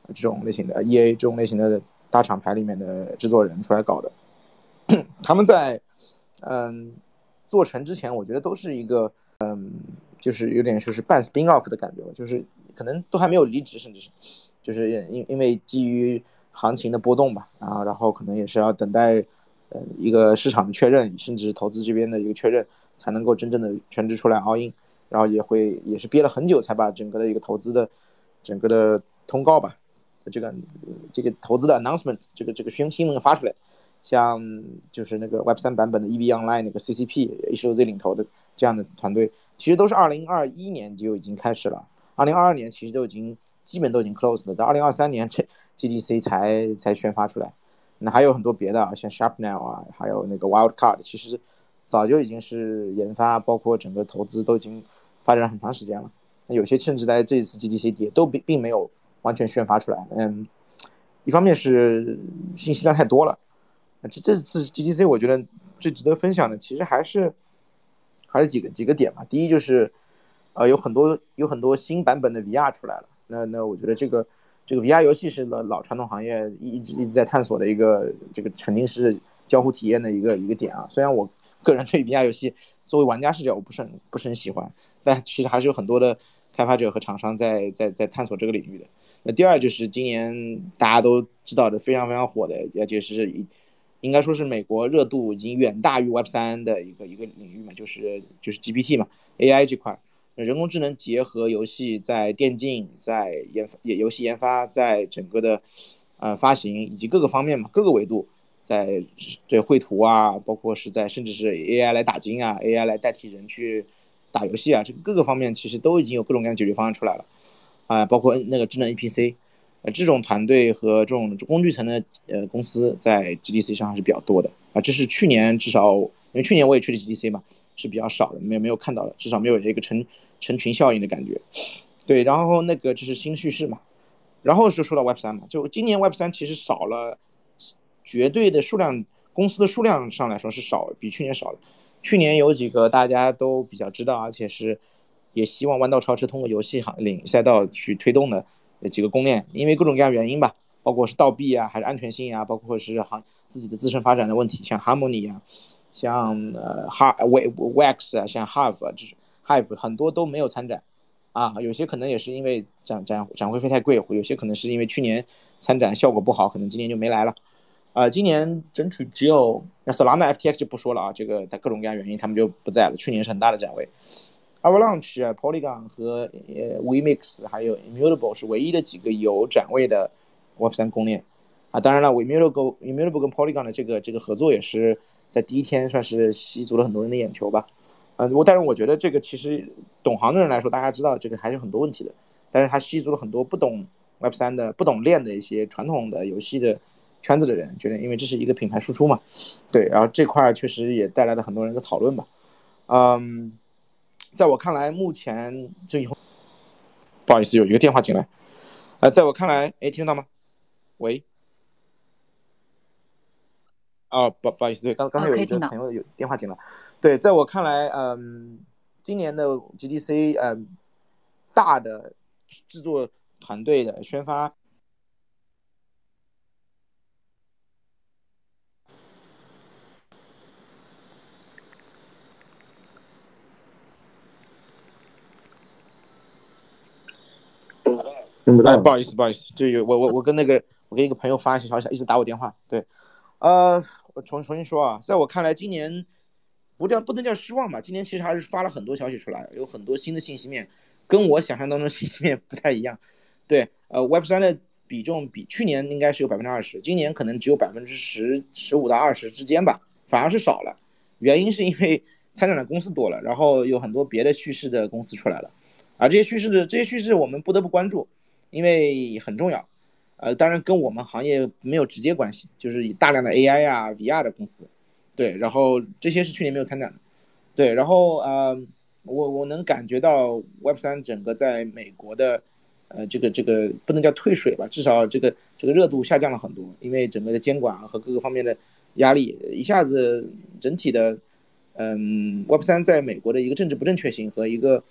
这种类型的，EA 这种类型的大厂牌里面的制作人出来搞的，他们在嗯做成之前，我觉得都是一个嗯，就是有点说是半 spin off 的感觉吧，就是可能都还没有离职，甚至是就是因因为基于行情的波动吧，然后然后可能也是要等待呃一个市场的确认，甚至投资这边的一个确认。才能够真正的全职出来 all in，然后也会也是憋了很久才把整个的一个投资的整个的通告吧，这个这个投资的 announcement 这个这个宣新闻发出来，像就是那个 Web 三版本的 EV Online 那个 CCP H O Z 领头的这样的团队，其实都是二零二一年就已经开始了，二零二二年其实都已经基本都已经 closed 了，到二零二三年这 GDC 才才宣发出来，那还有很多别的啊，像 Sharpnail 啊，还有那个 Wildcard，其实。早就已经是研发，包括整个投资都已经发展了很长时间了。那有些甚至在这一次 GDC 也都并并没有完全宣发出来。嗯，一方面是信息量太多了。这这次 GDC 我觉得最值得分享的其实还是还是几个几个点吧。第一就是，呃，有很多有很多新版本的 VR 出来了。那那我觉得这个这个 VR 游戏是老老传统行业一直一直在探索的一个这个沉浸式交互体验的一个一个点啊。虽然我 个人对 VR 游戏作为玩家视角我不是很不是很喜欢，但其实还是有很多的开发者和厂商在在在探索这个领域的。那第二就是今年大家都知道的非常非常火的，而且是应该说是美国热度已经远大于 Web 三的一个一个领域嘛，就是就是 GPT 嘛，AI 这块，人工智能结合游戏在电竞、在研发、游戏研发，在整个的呃发行以及各个方面嘛，各个维度，在对绘图啊，包括是在甚至是 AI 来打金啊，AI 来代替人去打游戏啊，这个各个方面其实都已经有各种各样的解决方案出来了。啊，包括那个智能 A P C，呃，这种团队和这种工具层的呃公司在 GDC 上还是比较多的啊。这是去年至少，因为去年我也去了 GDC 嘛，是比较少的，没有没有看到的，至少没有一个成成群效应的感觉。对，然后那个就是新叙事嘛，然后就说到 Web 三嘛，就今年 Web 三其实少了，绝对的数量公司的数量上来说是少，比去年少了。去年有几个大家都比较知道，而且是。也希望弯道超车，通过游戏行领赛道去推动的几个公链，因为各种各样原因吧，包括是倒闭啊，还是安全性啊，包括是行自己的自身发展的问题，像 Harmony 啊，像呃 Har Wax 啊，像 Hive 啊，这是 Hive 很多都没有参展啊，有些可能也是因为展展展会费太贵，有些可能是因为去年参展效果不好，可能今年就没来了。啊，今年整体只有那 Solana FTX 就不说了啊，这个它各种各样原因他们就不在了，去年是很大的展位。Avalanche 啊，Polygon 和呃 WeMix 还有 Immutable 是唯一的几个有展位的 Web3 公链啊。当然了，Immutable Immutable 跟 Polygon 的这个这个合作也是在第一天算是吸足了很多人的眼球吧。嗯，我但是我觉得这个其实懂行的人来说，大家知道这个还是很多问题的。但是它吸足了很多不懂 Web3 的、不懂链的一些传统的游戏的圈子的人，觉得因为这是一个品牌输出嘛，对。然后这块确实也带来了很多人的讨论吧。嗯。在我看来，目前就以后，不好意思，有一个电话进来。呃，在我看来，哎，听得到吗？喂？哦，不，不好意思，对，刚刚才有一个朋友有电话进来。对，在我看来，嗯，今年的 GDC，嗯，大的制作团队的宣发。哎，不好意思，不好意思，就有我我我跟那个我跟一个朋友发一些消息，一直打我电话。对，呃，我重重新说啊，在我看来，今年不叫不能叫失望吧，今年其实还是发了很多消息出来，有很多新的信息面，跟我想象当中信息面不太一样。对，呃，Web 三的比重比去年应该是有百分之二十，今年可能只有百分之十十五到二十之间吧，反而是少了。原因是因为参展的公司多了，然后有很多别的叙事的公司出来了，啊，这些叙事的这些叙事我们不得不关注。因为很重要，呃，当然跟我们行业没有直接关系，就是以大量的 AI 啊、VR 的公司，对，然后这些是去年没有参展的，对，然后呃，我我能感觉到 Web 三整个在美国的，呃，这个这个不能叫退水吧，至少这个这个热度下降了很多，因为整个的监管和各个方面的压力，一下子整体的，嗯，Web 三在美国的一个政治不正确性和一个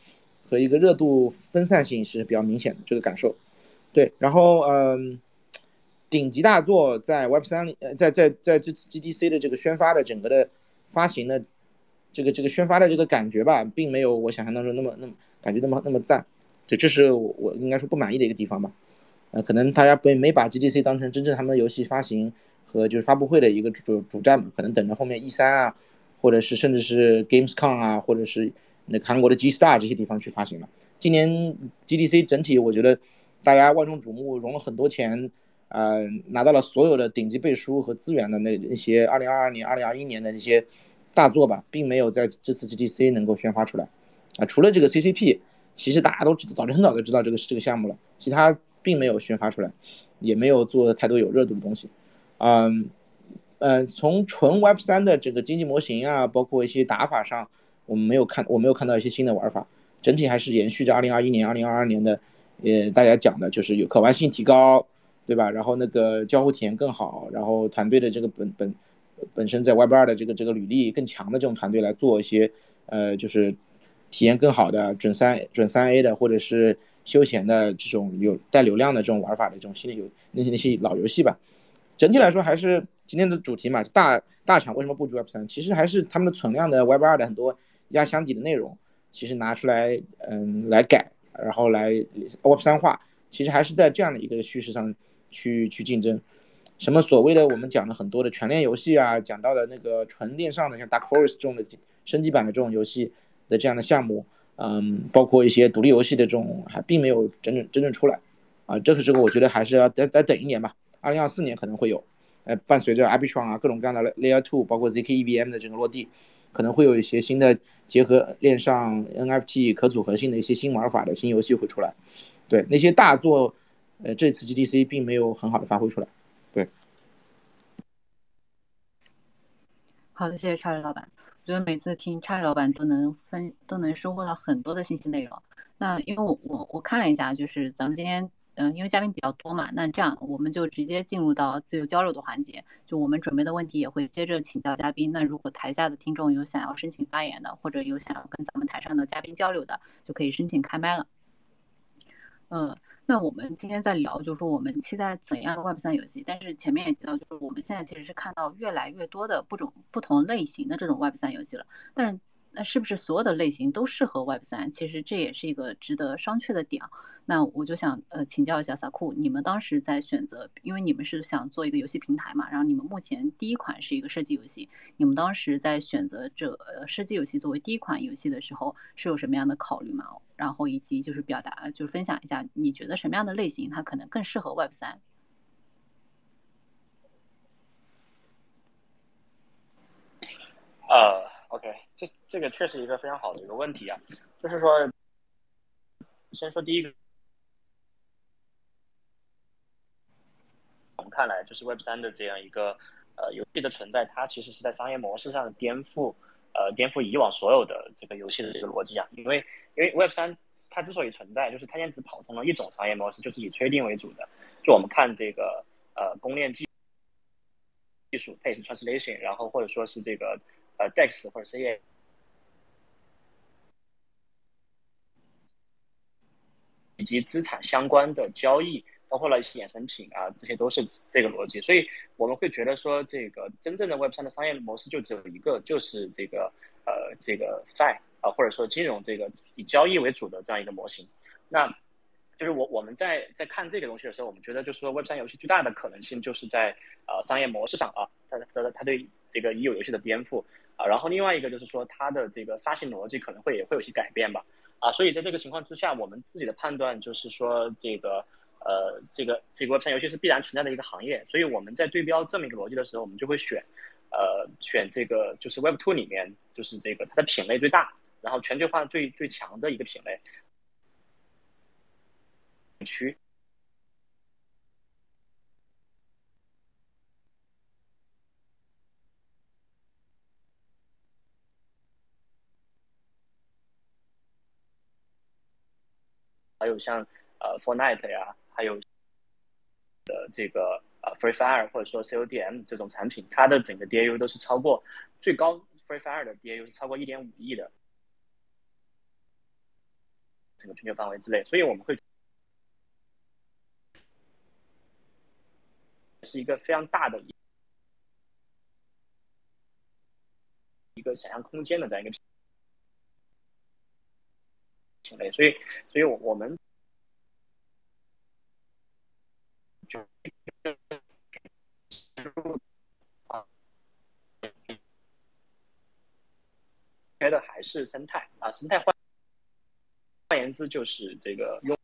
和一个热度分散性是比较明显的这个感受。对，然后嗯，顶级大作在 Web 三里，呃，在在在这次 GDC 的这个宣发的整个的发行的这个这个宣发的这个感觉吧，并没有我想象当中那么那么感觉那么那么赞，对，这是我我应该说不满意的一个地方吧，呃，可能大家没没把 GDC 当成真正他们游戏发行和就是发布会的一个主主站嘛，可能等着后面 E 三啊，或者是甚至是 Gamescom 啊，或者是那韩国的 G Star 这些地方去发行了。今年 GDC 整体我觉得。大家万众瞩目，融了很多钱，呃，拿到了所有的顶级背书和资源的那那些二零二二年、二零二一年的那些大作吧，并没有在这次 GDC 能够宣发出来，啊，除了这个 CCP，其实大家都知早就很早就知道这个这个项目了，其他并没有宣发出来，也没有做太多有热度的东西，嗯，嗯，从纯 Web 三的这个经济模型啊，包括一些打法上，我们没有看，我没有看到一些新的玩法，整体还是延续着二零二一年、二零二二年的。呃大家讲的就是有可玩性提高，对吧？然后那个交互体验更好，然后团队的这个本本本身在 Web 二的这个这个履历更强的这种团队来做一些，呃，就是体验更好的准三准三 A 的或者是休闲的这种有带流量的这种玩法的这种新的游那些那些老游戏吧。整体来说，还是今天的主题嘛，大大厂为什么布局 Web 三？其实还是他们的存量的 Web 二的很多压箱底的内容，其实拿出来嗯来改，然后来 Web 三化，其实还是在这样的一个趋势上去去竞争。什么所谓的我们讲的很多的全链游戏啊，讲到的那个纯链上的像 Dark Forest 这种的升级版的这种游戏的这样的项目，嗯，包括一些独立游戏的这种，还并没有真正真正出来，啊，这个这个我觉得还是要再再等一年吧，二零二四年可能会有，呃，伴随着 Arbitrum 啊各种各样的 Layer Two，包括 zk EVM 的这个落地，可能会有一些新的结合链上 NFT 可组合性的一些新玩法的新游戏会出来，对那些大作，呃，这次 GDC 并没有很好的发挥出来。对，好的，谢谢查理老板。我觉得每次听查理老板都能分，都能收获到很多的信息内容。那因为我我我看了一下，就是咱们今天，嗯，因为嘉宾比较多嘛，那这样我们就直接进入到自由交流的环节。就我们准备的问题也会接着请教嘉宾。那如果台下的听众有想要申请发言的，或者有想要跟咱们台上的嘉宾交流的，就可以申请开麦了。嗯。那我们今天在聊，就是说我们期待怎样的 Web 三游戏？但是前面也提到，就是我们现在其实是看到越来越多的不种不同类型的这种 Web 三游戏了。但是，那是不是所有的类型都适合 Web 三？其实这也是一个值得商榷的点。那我就想呃请教一下萨库，你们当时在选择，因为你们是想做一个游戏平台嘛，然后你们目前第一款是一个射击游戏，你们当时在选择这呃射击游戏作为第一款游戏的时候，是有什么样的考虑吗？然后以及就是表达，就是分享一下，你觉得什么样的类型它可能更适合 Web 三？呃，OK，这这个确实一个非常好的一个问题啊，就是说，先说第一个。看来，就是 Web 三的这样一个呃游戏的存在，它其实是在商业模式上颠覆呃颠覆以往所有的这个游戏的这个逻辑啊。因为因为 Web 三它之所以存在，就是它现在只跑通了一种商业模式，就是以 trading 为主的。就我们看这个呃公链技技术，它也是 translation，然后或者说是这个呃 DEX 或者 CA 以及资产相关的交易。包括了一些衍生品啊，这些都是这个逻辑，所以我们会觉得说，这个真正的 Web 三的商业模式就只有一个，就是这个呃这个 Fi 啊，或者说金融这个以交易为主的这样一个模型。那就是我我们在在看这个东西的时候，我们觉得就是说 Web 三游戏最大的可能性就是在呃商业模式上啊，它它它对这个已有游戏的颠覆啊，然后另外一个就是说它的这个发行逻辑可能会也会有些改变吧啊，所以在这个情况之下，我们自己的判断就是说这个。呃，这个这个 Web 三游戏是必然存在的一个行业，所以我们在对标这么一个逻辑的时候，我们就会选，呃，选这个就是 Web Two 里面就是这个它的品类最大，然后全球化最最强的一个品类区，还有像呃 f o r n i t e 呀。还有的这个呃 Free Fire 或者说 CODM 这种产品，它的整个 DAU 都是超过最高 Free Fire 的 DAU 是超过一点五亿的整个全球范围之内，所以我们会是一个非常大的一个想象空间的这样一个品类，所以，所以我我们。觉得还是生态啊，生态换换言之就是这个用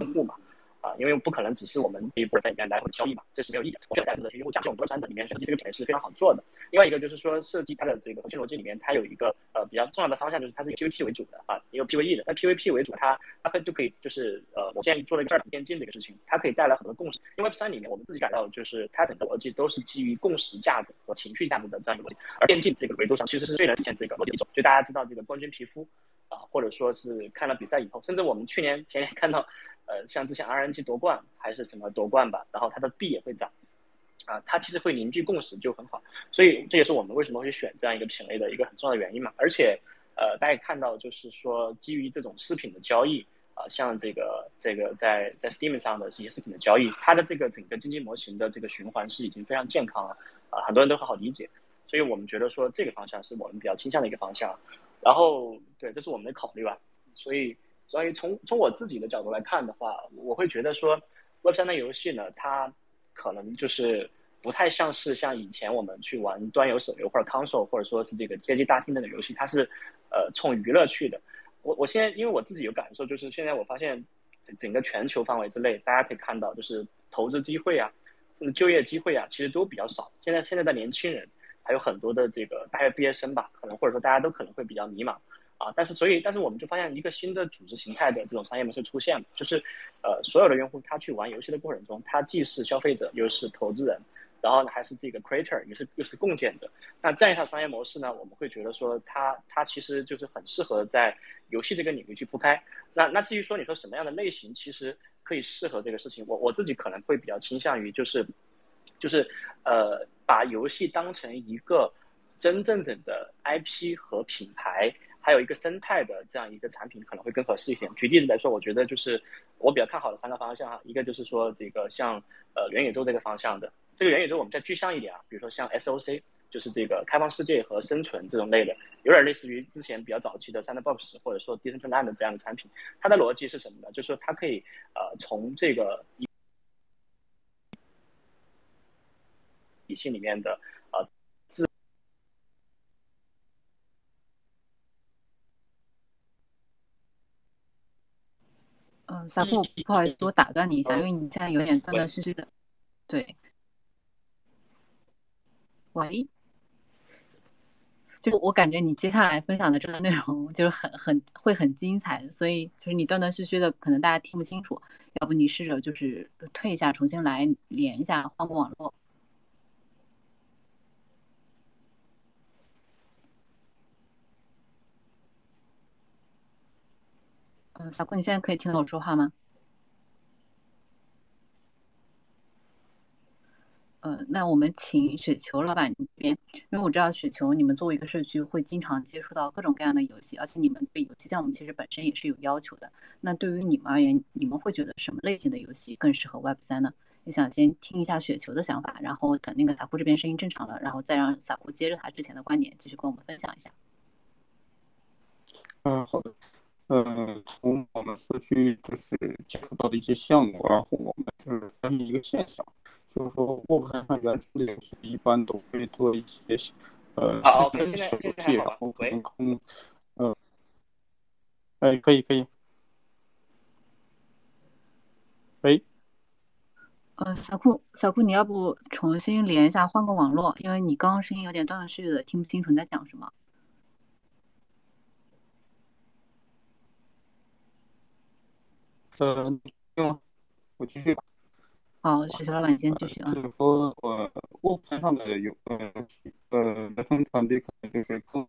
用户嘛。啊，因为不可能只是我们一波在里面来回交易嘛，这是没有意义的。我们带入的用户价值，我们多三的里面设计这个品类是非常好做的。另外一个就是说，设计它的这个核心逻辑里面，它有一个呃比较重要的方向，就是它是以 PVP 为主的啊，也有 PVE 的。那 PVP 为主，它它可就可以就是呃，我现在做了一个二等电竞这个事情，它可以带来很多共识。因为 Web 三里面，我们自己感到就是它整个逻辑都是基于共识价值和情绪价值的这样一个逻辑，而电竞这个维度上其实是最能体现这个逻辑的一种。就大家知道这个冠军皮肤啊，或者说是看了比赛以后，甚至我们去年前年看到。呃，像之前 RNG 夺冠还是什么夺冠吧，然后它的币也会涨，啊，它其实会凝聚共识就很好，所以这也是我们为什么会选这样一个品类的一个很重要的原因嘛。而且，呃，大家也看到就是说，基于这种饰品的交易啊，像这个这个在在 Steam 上的这些饰品的交易，它的这个整个经济模型的这个循环是已经非常健康了啊，很多人都很好理解，所以我们觉得说这个方向是我们比较倾向的一个方向。然后对，这是我们的考虑吧。所以，所以从从我自己的角度来看的话，我会觉得说 Web 三的游戏呢，它可能就是不太像是像以前我们去玩端游手游或者 console 或者说是这个街机大厅那个游戏，它是呃冲娱乐去的。我我现在因为我自己有感受，就是现在我发现整整个全球范围之内，大家可以看到，就是投资机会啊，甚至就业机会啊，其实都比较少。现在现在的年轻人还有很多的这个大学毕业生吧，可能或者说大家都可能会比较迷茫啊。但是所以，但是我们就发现一个新的组织形态的这种商业模式出现了，就是呃所有的用户他去玩游戏的过程中，他既是消费者又是投资人。然后呢，还是这个 creator，也是又是共建者。那这样一套商业模式呢，我们会觉得说，它它其实就是很适合在游戏这个领域去铺开。那那至于说你说什么样的类型，其实可以适合这个事情，我我自己可能会比较倾向于就是，就是呃，把游戏当成一个真正整的 IP 和品牌，还有一个生态的这样一个产品，可能会更合适一点。举例子来说，我觉得就是我比较看好的三个方向哈，一个就是说这个像呃元宇宙这个方向的。这个元宇宙我们再具象一点啊，比如说像 SOC，就是这个开放世界和生存这种类的，有点类似于之前比较早期的 Sandbox 或者说 Decentraland 这样的产品。它的逻辑是什么呢？就是说它可以呃从这个一体系里面的啊自嗯，萨库，不好意思，我打断你一下，因为你现在有点断断续续的，对。喂，就我感觉你接下来分享的这个内容就是很 很会很精彩，所以就是你断断续续的，可能大家听不清楚。要不你试着就是退一下，重新来连一下，换个网络。嗯，小顾，你现在可以听到我说话吗？呃，那我们请雪球老板这边，因为我知道雪球你们作为一个社区会经常接触到各种各样的游戏，而且你们对游戏项目其实本身也是有要求的。那对于你们而言，你们会觉得什么类型的游戏更适合 Web 三呢？也想先听一下雪球的想法，然后等那个撒库这边声音正常了，然后再让撒库接着他之前的观点继续跟我们分享一下。嗯，好的。嗯，从我们社区就是接触到的一些项目，然后我们就是发现一个现象。就是说，Web 三上原初的游戏一般都会做一些，呃，手机，然后可能空，嗯，哎，可以可以，喂，呃，小库小库，你要不重新连一下，换个网络，因为你刚刚声音有点断断续续的，听不清楚你在讲什么。呃，用，我继续。好，雪球老板先继续啊。就是说，呃，Web 三上的有呃呃，原创团队可能就是更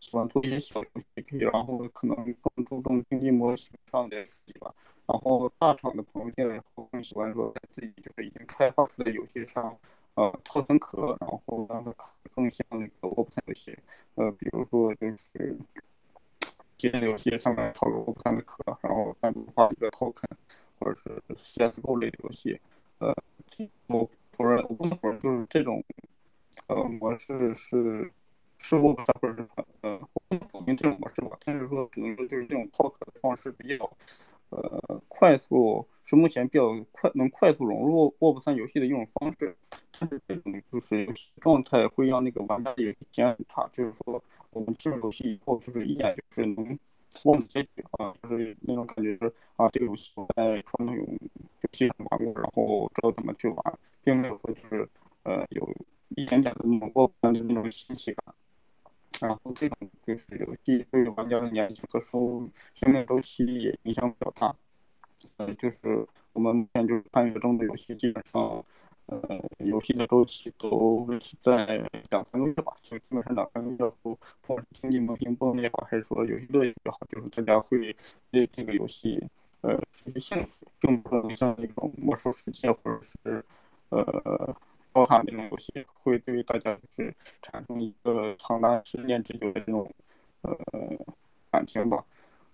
喜欢做一些小游戏，然后可能更注重经济模型上的设计吧。然后大厂的朋友进来以后，更喜欢说在自己就是已经开发出的游戏上，呃，套层壳，然后让它更像那个三游戏。呃，比如说就是这些游戏上面套个 Web 三的壳，然后单独发一个 token，或者是 CSGO 类的游戏。呃，我否认，我不能否认，就是这种呃模式是是我或者是呃，我不能否定这种模式吧。但是说，只能说就是这种套壳的方式比较呃快速，是目前比较快能快速融入 Web 三游戏的一种方式。但是这种就是状态会让那个玩家的游戏体验很差。就是说，我们进入游戏以后，就是一眼就是能。忘结局啊，就是那种感觉，就是啊，这个游戏我在传统游戏上玩过，然后知道怎么去玩，并没有说就是呃有一点点的那种过关的那种新奇感。然后这种就是游戏对玩家的年龄和生生命周期也影响比较大。呃，就是我们目前就是参与中的游戏基本上。呃，游戏的周期都是在两三个月吧，就基本上两三个月后，不管是经济模型崩也好，还是说游戏乐趣也好，就是大家会对这个游戏呃失去兴趣，并不能像那种魔兽世界或者是呃高塔那种游戏，会对大家就是产生一个长达十年之久的那种呃感情吧。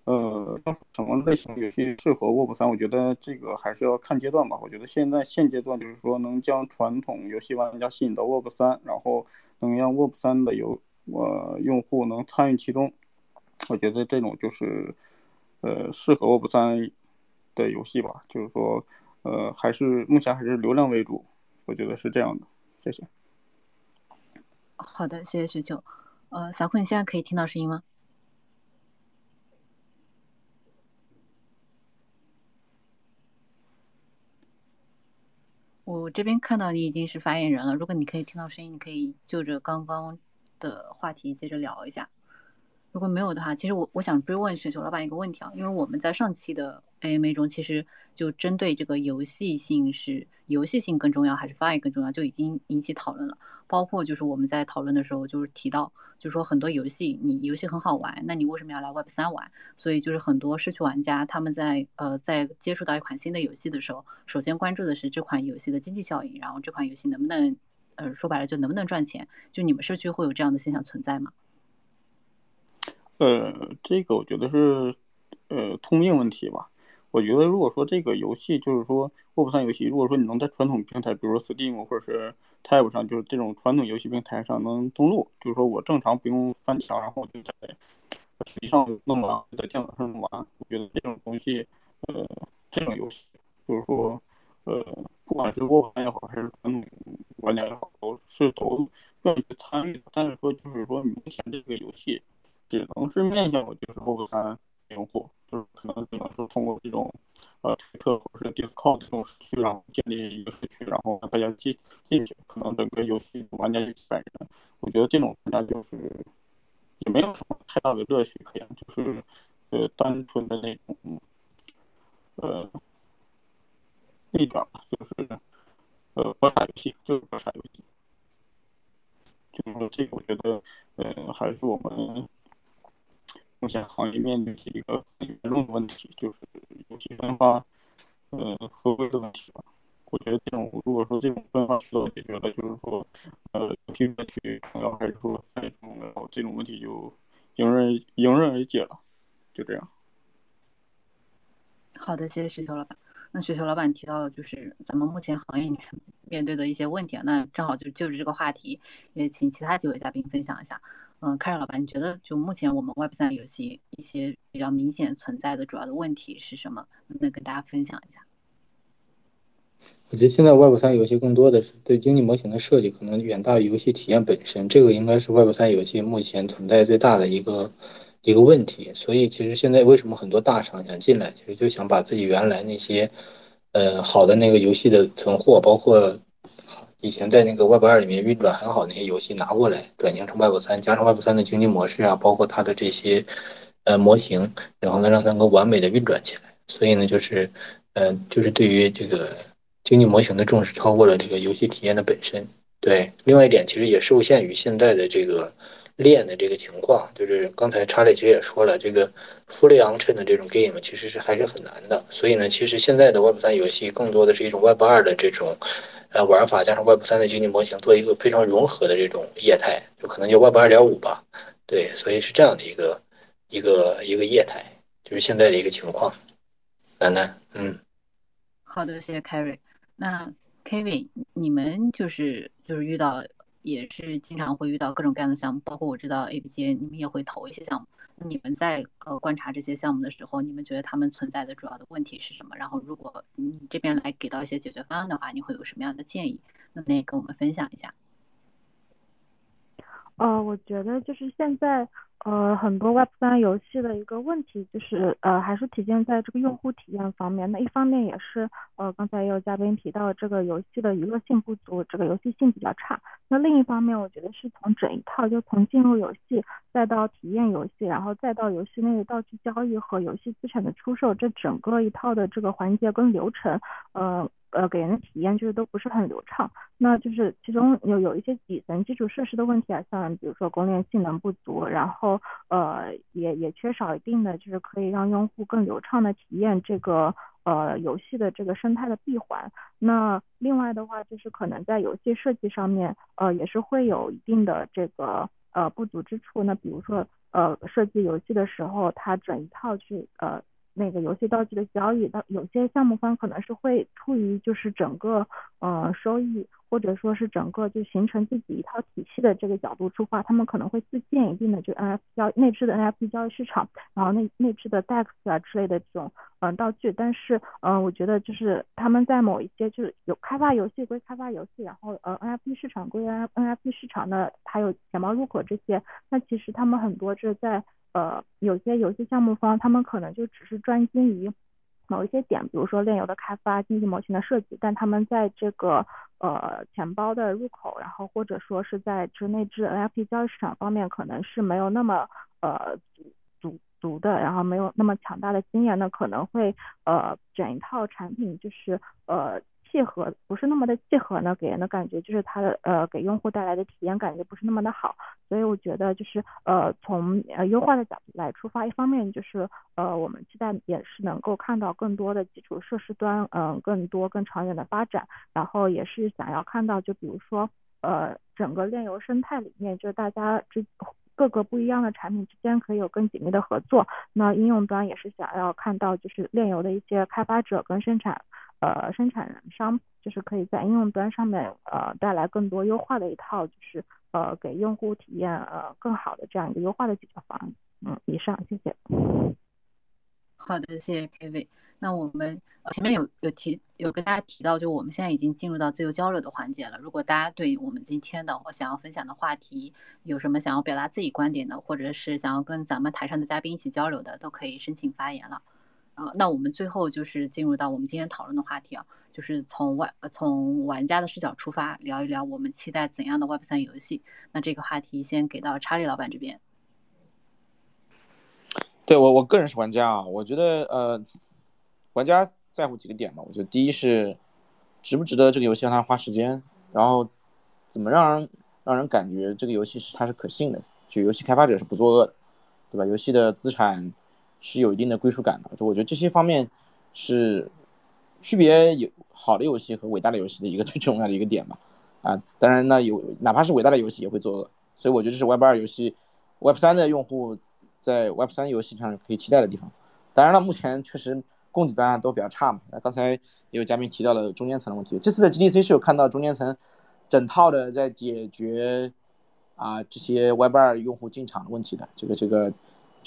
呃，什么类型游戏适合 Web 三？我觉得这个还是要看阶段吧。我觉得现在现阶段就是说，能将传统游戏玩家吸引到 Web 三，然后能让 Web 三的游呃用户能参与其中，我觉得这种就是呃适合 Web 三的游戏吧。就是说，呃，还是目前还是流量为主，我觉得是这样的。谢谢。好的，谢谢雪球。呃，小坤，你现在可以听到声音吗？我这边看到你已经是发言人了，如果你可以听到声音，你可以就着刚刚的话题接着聊一下。如果没有的话，其实我我想追问雪球老板一个问题啊，因为我们在上期的 AMA 中，其实就针对这个游戏性是游戏性更重要还是发言更重要，就已经引起讨论了。包括就是我们在讨论的时候，就是提到，就是说很多游戏你游戏很好玩，那你为什么要来 Web 三玩？所以就是很多社区玩家他们在呃在接触到一款新的游戏的时候，首先关注的是这款游戏的经济效益，然后这款游戏能不能呃说白了就能不能赚钱？就你们社区会有这样的现象存在吗？呃，这个我觉得是呃通病问题吧。我觉得如果说这个游戏就是说 Web 三游戏，如果说你能在传统平台，比如说 Steam 或者是 Tab 上，就是这种传统游戏平台上能登录，就是说我正常不用翻墙，然后就在手机上弄完，在电脑上弄完。我觉得这种东西，呃，这种游戏就是说，呃，不管是 Web 三也好，还是传统玩家也好，都是都愿意参与。但是说就是说，目前这个游戏。只能是面向就是 Web 三用户，就是可能只能说通过这种呃推特或者是 Discord 这种社区，然后建立一个社区，然后大家进进去，可能整个游戏玩家有几百人。我觉得这种玩家就是也没有什么太大的乐趣可言，就是呃单纯的那种呃一点吧，就是呃观察游戏，就是观察游戏。就是这个，我觉得呃还是我们。目前行业面临的一个很严重的问题，就是游戏分发，呃，合规的问题吧。我觉得这种，如果说这种分发渠道解决了，就是说，呃，游戏乐趣重要还是说费重要，这种问题就迎刃迎刃而解了。就这样。好的，谢谢雪球老板。那雪球老板提到了，就是咱们目前行业里面面对的一些问题，那正好就就着这个话题，也请其他几位嘉宾分享一下。嗯，凯瑞老板，你觉得就目前我们 Web 三游戏一些比较明显存在的主要的问题是什么？能不能跟大家分享一下？我觉得现在 Web 三游戏更多的是对经济模型的设计，可能远大于游戏体验本身。这个应该是 Web 三游戏目前存在最大的一个一个问题。所以，其实现在为什么很多大厂想进来，其实就想把自己原来那些呃好的那个游戏的存货，包括。以前在那个 Web 二里面运转很好的那些游戏拿过来，转型成 Web 三，加上 Web 三的经济模式啊，包括它的这些呃模型，然后呢让它能够完美的运转起来。所以呢，就是呃就是对于这个经济模型的重视超过了这个游戏体验的本身。对，另外一点其实也受限于现在的这个链的这个情况，就是刚才查理其实也说了，这个 fully on chain 的这种 game 其实是还是很难的。所以呢，其实现在的 Web 三游戏更多的是一种 Web 二的这种。呃，玩法加上 Web 三的经济模型，做一个非常融合的这种业态，就可能叫 Web 二点五吧。对，所以是这样的一个一个一个业态，就是现在的一个情况。楠楠，嗯，好的，谢谢 Carry。那 Kevin，你们就是就是遇到也是经常会遇到各种各样的项目，包括我知道 A B C，你们也会投一些项目。你们在呃观察这些项目的时候，你们觉得他们存在的主要的问题是什么？然后，如果你这边来给到一些解决方案的话，你会有什么样的建议？那，也跟我们分享一下。呃，我觉得就是现在。呃，很多 Web 三游戏的一个问题就是，呃，还是体现在这个用户体验方面。那一方面也是，呃，刚才也有嘉宾提到，这个游戏的娱乐性不足，这个游戏性比较差。那另一方面，我觉得是从整一套，就从进入游戏，再到体验游戏，然后再到游戏内的道具交易和游戏资产的出售，这整个一套的这个环节跟流程，呃。呃，给人的体验就是都不是很流畅，那就是其中有有一些底层基础设施的问题啊，像比如说供电性能不足，然后呃也也缺少一定的就是可以让用户更流畅的体验这个呃游戏的这个生态的闭环。那另外的话就是可能在游戏设计上面呃也是会有一定的这个呃不足之处。那比如说。呃设计游戏的时候，它整一套去呃。那个游戏道具的交易，到有些项目方可能是会出于就是整个呃收益，或者说是整个就形成自己一套体系的这个角度出发，他们可能会自建一定的就 NFT 交内置的 NFT 交易市场，然后内内置的 DEX 啊之类的这种嗯道具。但是嗯，我觉得就是他们在某一些就是有开发游戏归开发游戏，然后呃 NFT 市场归 NFT 市场的，还有钱包入口这些，那其实他们很多是在。呃，有些游戏项目方，他们可能就只是专精于某一些点，比如说炼油的开发、经济模型的设计，但他们在这个呃钱包的入口，然后或者说是在之内置 NFT 交易市场方面，可能是没有那么呃足足的，然后没有那么强大的经验，那可能会呃整一套产品就是呃。契合不是那么的契合呢，给人的感觉就是它的呃给用户带来的体验感觉不是那么的好，所以我觉得就是呃从呃优化的角度来出发，一方面就是呃我们期待也是能够看到更多的基础设施端嗯更多更长远的发展，然后也是想要看到就比如说呃整个链游生态里面就是大家之各个不一样的产品之间可以有更紧密的合作，那应用端也是想要看到就是链游的一些开发者跟生产。呃，生产商就是可以在应用端上面呃带来更多优化的一套，就是呃给用户体验呃更好的这样一个优化的解决方案。嗯，以上，谢谢。好的，谢谢 K V。那我们前面有有提有跟大家提到，就我们现在已经进入到自由交流的环节了。如果大家对我们今天的或想要分享的话题有什么想要表达自己观点的，或者是想要跟咱们台上的嘉宾一起交流的，都可以申请发言了。啊，那我们最后就是进入到我们今天讨论的话题啊，就是从外从玩家的视角出发，聊一聊我们期待怎样的 Web 三游戏。那这个话题先给到查理老板这边。对我我个人是玩家啊，我觉得呃，玩家在乎几个点吧，我觉得第一是值不值得这个游戏让他花时间，然后怎么让人让人感觉这个游戏是它是可信的，就游戏开发者是不作恶的，对吧？游戏的资产。是有一定的归属感的，就我觉得这些方面是区别有好的游戏和伟大的游戏的一个 最重要的一个点吧。啊，当然呢，有哪怕是伟大的游戏也会作恶，所以我觉得这是 Web 二游戏、Web 三的用户在 Web 三游戏上可以期待的地方。当然了，目前确实供给端都比较差嘛。那刚才也有嘉宾提到了中间层的问题，这次的 GDC 是有看到中间层整套的在解决啊这些 Web 二用户进场的问题的，这个这个。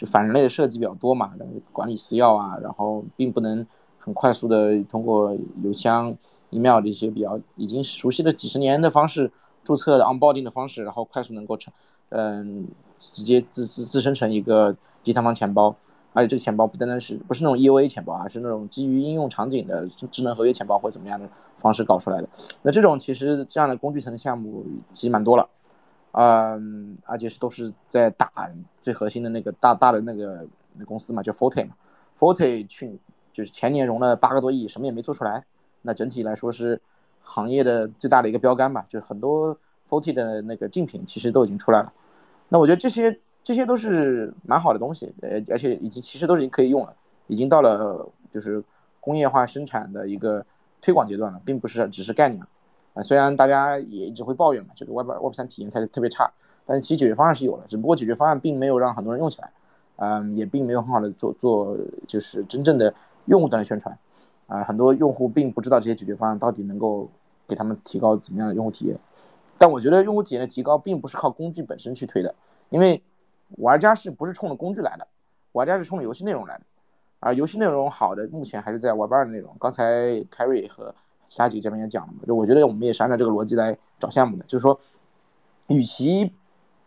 就反人类的设计比较多嘛，然后管理私钥啊，然后并不能很快速的通过邮箱、email 这些比较已经熟悉的几十年的方式注册的 onboarding 的方式，然后快速能够成，嗯，直接自自自生成一个第三方钱包，而且这个钱包不单单是不是那种 EOA 钱包，而是那种基于应用场景的智能合约钱包或怎么样的方式搞出来的。那这种其实这样的工具层的项目其实蛮多了。嗯，而且是都是在打最核心的那个大大的那个公司嘛，叫 Forte 嘛。Forte 去就是前年融了八个多亿，什么也没做出来。那整体来说是行业的最大的一个标杆吧，就是很多 Forte 的那个竞品其实都已经出来了。那我觉得这些这些都是蛮好的东西，呃，而且已经其实都已经可以用了，已经到了就是工业化生产的一个推广阶段了，并不是只是概念了。啊，虽然大家也一直会抱怨嘛，这个 Web Web 三体验特特别差，但是其实解决方案是有的，只不过解决方案并没有让很多人用起来，嗯，也并没有很好的做做就是真正的用户端的宣传，啊，很多用户并不知道这些解决方案到底能够给他们提高怎么样的用户体验。但我觉得用户体验的提高并不是靠工具本身去推的，因为玩家是不是冲着工具来的，玩家是冲着游戏内容来的，而游戏内容好的目前还是在 Web 二的内容。刚才 Carry 和其他几个嘉宾也讲了嘛，就我觉得我们也是按照这个逻辑来找项目的，就是说，与其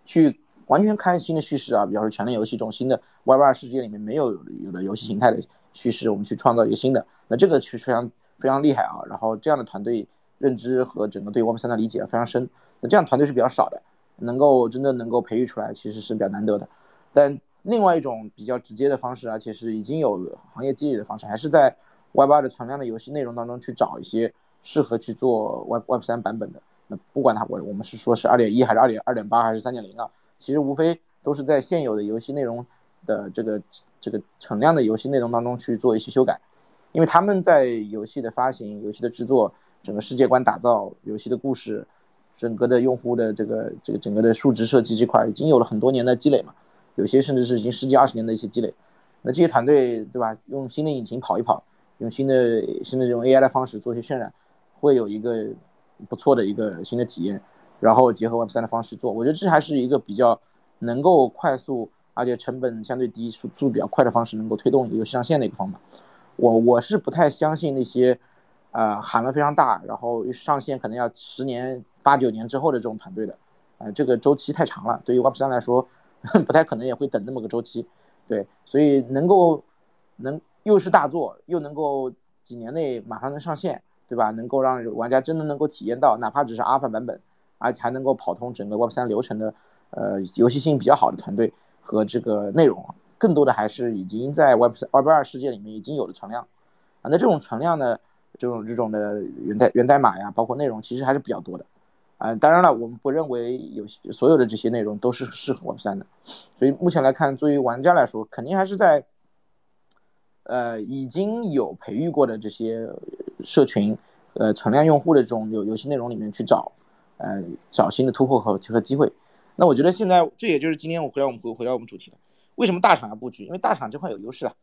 去完全开新的叙事啊，比方说全链游戏这种新的 Web 二世界里面没有有的游戏形态的叙事，我们去创造一个新的，那这个其实非常非常厉害啊。然后这样的团队认知和整个对 Web 三的理解非常深，那这样团队是比较少的，能够真的能够培育出来，其实是比较难得的。但另外一种比较直接的方式，而且是已经有行业积累的方式，还是在。Web 二的存量的游戏内容当中去找一些适合去做 Web Web 三版本的，那不管它我我们是说是二点一还是二点二点八还是三点零啊，其实无非都是在现有的游戏内容的这个这个存量的游戏内容当中去做一些修改，因为他们在游戏的发行、游戏的制作、整个世界观打造、游戏的故事、整个的用户的这个这个整个的数值设计这块已经有了很多年的积累嘛，有些甚至是已经十几二十年的一些积累。那这些团队，对吧？用新的引擎跑一跑，用新的新的这种 AI 的方式做一些渲染，会有一个不错的一个新的体验。然后结合 Web 三的方式做，我觉得这还是一个比较能够快速而且成本相对低、速速度比较快的方式，能够推动一个上线的一个方法。我我是不太相信那些，呃，喊了非常大，然后上线可能要十年、八九年之后的这种团队的，呃，这个周期太长了。对于 Web 三来说，不太可能也会等那么个周期。对，所以能够能又是大作，又能够几年内马上能上线，对吧？能够让玩家真的能够体验到，哪怕只是阿尔法版本。而且还能够跑通整个 Web 三流程的，呃，游戏性比较好的团队和这个内容，更多的还是已经在 Web 三、Web 二世界里面已经有了存量，啊，那这种存量的，这种这种的源代源代码呀，包括内容，其实还是比较多的，啊，当然了，我们不认为有所有的这些内容都是适合 Web 三的，所以目前来看，作为玩家来说，肯定还是在，呃，已经有培育过的这些社群，呃，存量用户的这种游游戏内容里面去找。呃，找新的突破和和机会。那我觉得现在这也就是今天我回来我们回回到我们主题了。为什么大厂要布局？因为大厂这块有优势啊。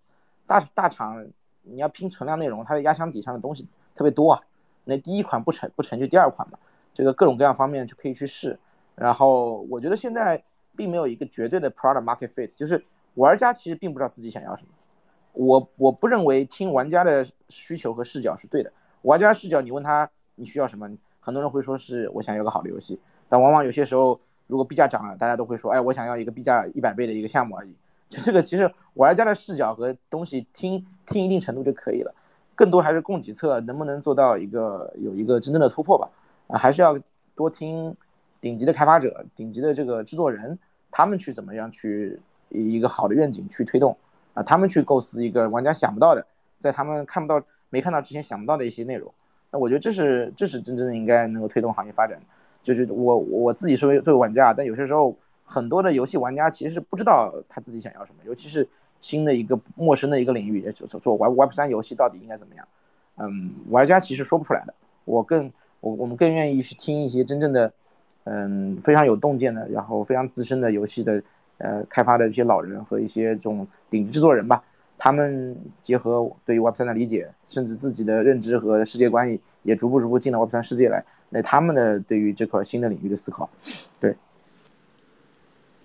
大大厂你要拼存量内容，它的压箱底上的东西特别多啊。那第一款不成不成就第二款嘛。这个各种各样方面就可以去试。然后我觉得现在并没有一个绝对的 product market fit，就是玩家其实并不知道自己想要什么。我我不认为听玩家的需求和视角是对的。玩家视角，你问他你需要什么？很多人会说是我想要个好的游戏，但往往有些时候，如果币价涨了，大家都会说，哎，我想要一个币价一百倍的一个项目而已。这个其实玩家的视角和东西听听一定程度就可以了，更多还是供给侧能不能做到一个有一个真正的突破吧。啊，还是要多听顶级的开发者、顶级的这个制作人，他们去怎么样去一个好的愿景去推动他们去构思一个玩家想不到的，在他们看不到、没看到之前想不到的一些内容。那我觉得这是这是真正的应该能够推动行业发展，就是我我自己作为作为玩家，但有些时候很多的游戏玩家其实是不知道他自己想要什么，尤其是新的一个陌生的一个领域，做做做 Web Web 三游戏到底应该怎么样？嗯，玩家其实说不出来的。我更我我们更愿意去听一些真正的，嗯，非常有洞见的，然后非常资深的游戏的呃开发的一些老人和一些这种顶级制作人吧。他们结合对于 Web 三的理解，甚至自己的认知和世界观也逐步逐步进了 Web 三世界来。那他们的对于这块新的领域的思考，对。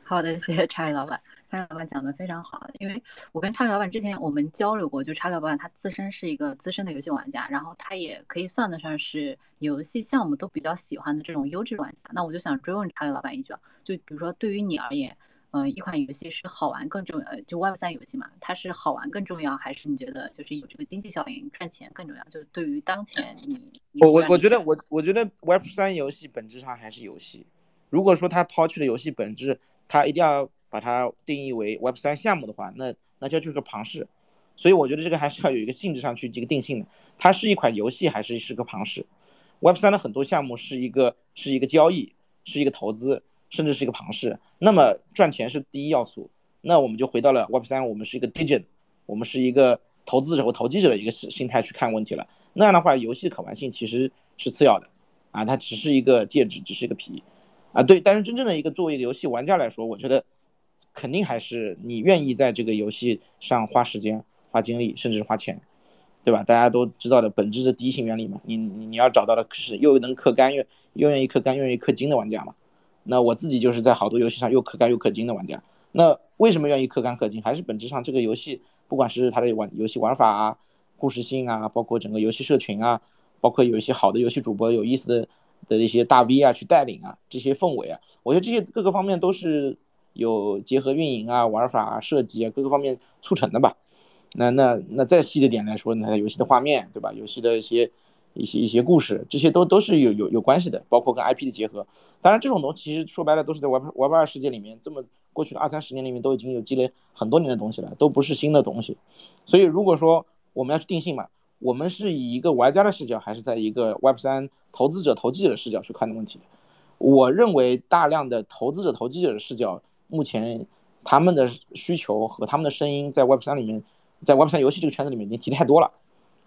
好的，谢谢查理老板。查理老板讲的非常好，因为我跟查理老板之前我们交流过，就查理老板他自身是一个资深的游戏玩家，然后他也可以算得上是游戏项目都比较喜欢的这种优质玩家。那我就想追问查理老板一句啊，就比如说对于你而言。嗯，一款游戏是好玩更重要，就 Web 三游戏嘛，它是好玩更重要，还是你觉得就是有这个经济效应赚钱更重要？就对于当前 你，我我我觉得我我觉得 Web 三游戏本质上还是游戏。如果说它抛弃了游戏本质，它一定要把它定义为 Web 三项目的话，那那就就是个庞氏。所以我觉得这个还是要有一个性质上去这个定性的，它是一款游戏还是是个庞氏？Web 三的很多项目是一个是一个交易，是一个投资。甚至是一个庞氏，那么赚钱是第一要素，那我们就回到了 Web 三，我们是一个 Digit，我们是一个投资者和投机者的一个心态去看问题了。那样的话，游戏的可玩性其实是次要的，啊，它只是一个介质，只是一个皮，啊，对。但是真正的一个作为一个游戏玩家来说，我觉得肯定还是你愿意在这个游戏上花时间、花精力，甚至是花钱，对吧？大家都知道的本质的第一性原理嘛，你你你要找到的是又能氪肝又又愿意氪肝又愿意氪金的玩家嘛。那我自己就是在好多游戏上又氪肝又氪金的玩家。那为什么愿意氪肝氪金？还是本质上这个游戏，不管是它的玩游戏玩法啊、故事性啊，包括整个游戏社群啊，包括有一些好的游戏主播、有意思的的一些大 V 啊去带领啊，这些氛围啊，我觉得这些各个方面都是有结合运营啊、玩法啊、设计啊各个方面促成的吧。那那那再细的点来说，那游戏的画面对吧？游戏的一些。一些一些故事，这些都都是有有有关系的，包括跟 IP 的结合。当然，这种东西其实说白了都是在 Web Web 二世界里面，这么过去的二三十年里面都已经有积累很多年的东西了，都不是新的东西。所以，如果说我们要去定性嘛，我们是以一个玩家的视角，还是在一个 Web 三投资者、投机者的视角去看的问题？我认为，大量的投资者、投机者的视角，目前他们的需求和他们的声音，在 Web 三里面，在 Web 三游戏这个圈子里面已经提太多了。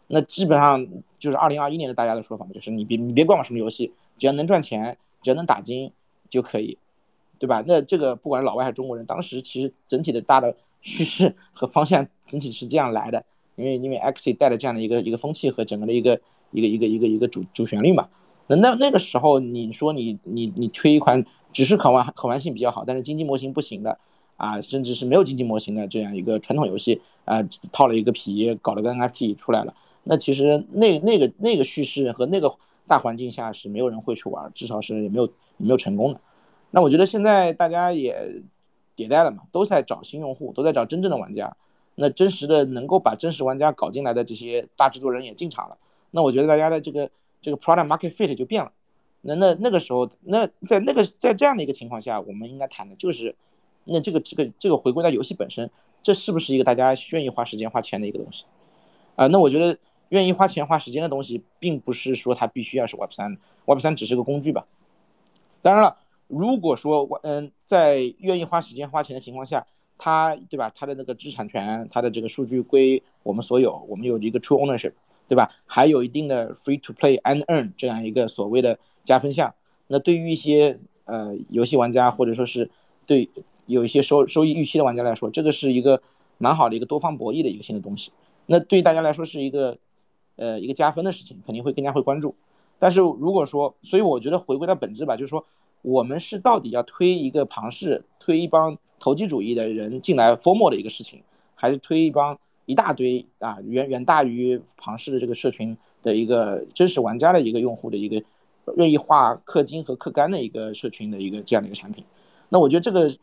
那基本上就是二零二一年的大家的说法嘛，就是你别你别管我什么游戏，只要能赚钱，只要能打金就可以，对吧？那这个不管是老外还是中国人，当时其实整体的大的趋势 和方向整体是这样来的，因为因为 X 带了这样的一个一个风气和整个的一个一个一个一个一个主主旋律嘛。那那那个时候你说你你你推一款只是可玩可玩性比较好，但是经济模型不行的啊，甚至是没有经济模型的这样一个传统游戏啊，套了一个皮，搞了个 NFT 出来了，那其实那那个那个叙事和那个大环境下是没有人会去玩，至少是也没有也没有成功的。那我觉得现在大家也迭代了嘛，都在找新用户，都在找真正的玩家。那真实的能够把真实玩家搞进来的这些大制作人也进场了。那我觉得大家的这个这个 product market fit 就变了。那那那个时候，那在那个在这样的一个情况下，我们应该谈的就是，那这个这个这个回归到游戏本身，这是不是一个大家愿意花时间花钱的一个东西？啊，那我觉得愿意花钱花时间的东西，并不是说它必须要是 Web 三，Web 三只是个工具吧。当然了。如果说我嗯，在愿意花时间花钱的情况下，他对吧？他的那个知识产权，他的这个数据归我们所有，我们有一个 true ownership，对吧？还有一定的 free to play and earn 这样一个所谓的加分项。那对于一些呃游戏玩家，或者说是对有一些收收益预期的玩家来说，这个是一个蛮好的一个多方博弈的一个新的东西。那对大家来说是一个呃一个加分的事情，肯定会更加会关注。但是如果说，所以我觉得回归到本质吧，就是说。我们是到底要推一个庞氏，推一帮投机主义的人进来 formal 的一个事情，还是推一帮一大堆啊远远大于庞氏的这个社群的一个真实玩家的一个用户的一个愿意花氪金和氪肝的一个社群的一个这样的一个产品？那我觉得这个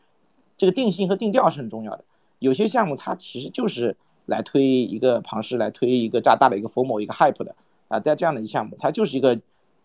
这个定性和定调是很重要的。有些项目它其实就是来推一个庞氏，来推一个加大的一个 formal 一个 hype 的啊，在这样的一项目，它就是一个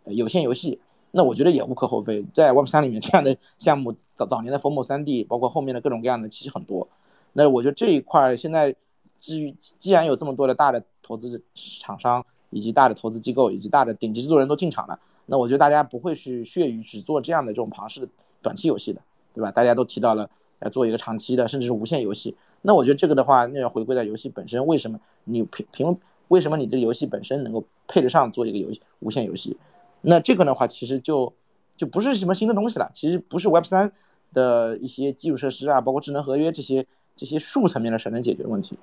有限游戏。那我觉得也无可厚非，在 Web 三里面这样的项目，早早年的 FOMO 三 D，包括后面的各种各样的，其实很多。那我觉得这一块现在，至于既然有这么多的大的投资厂商，以及大的投资机构，以及大的顶级制作人都进场了，那我觉得大家不会去血于只做这样的这种庞氏的短期游戏的，对吧？大家都提到了要做一个长期的，甚至是无限游戏。那我觉得这个的话，那要回归到游戏本身，为什么你凭凭为什么你这个游戏本身能够配得上做一个游戏无限游戏？那这个的话，其实就就不是什么新的东西了。其实不是 Web 三的一些基础设施啊，包括智能合约这些这些数层面的事能解决问题。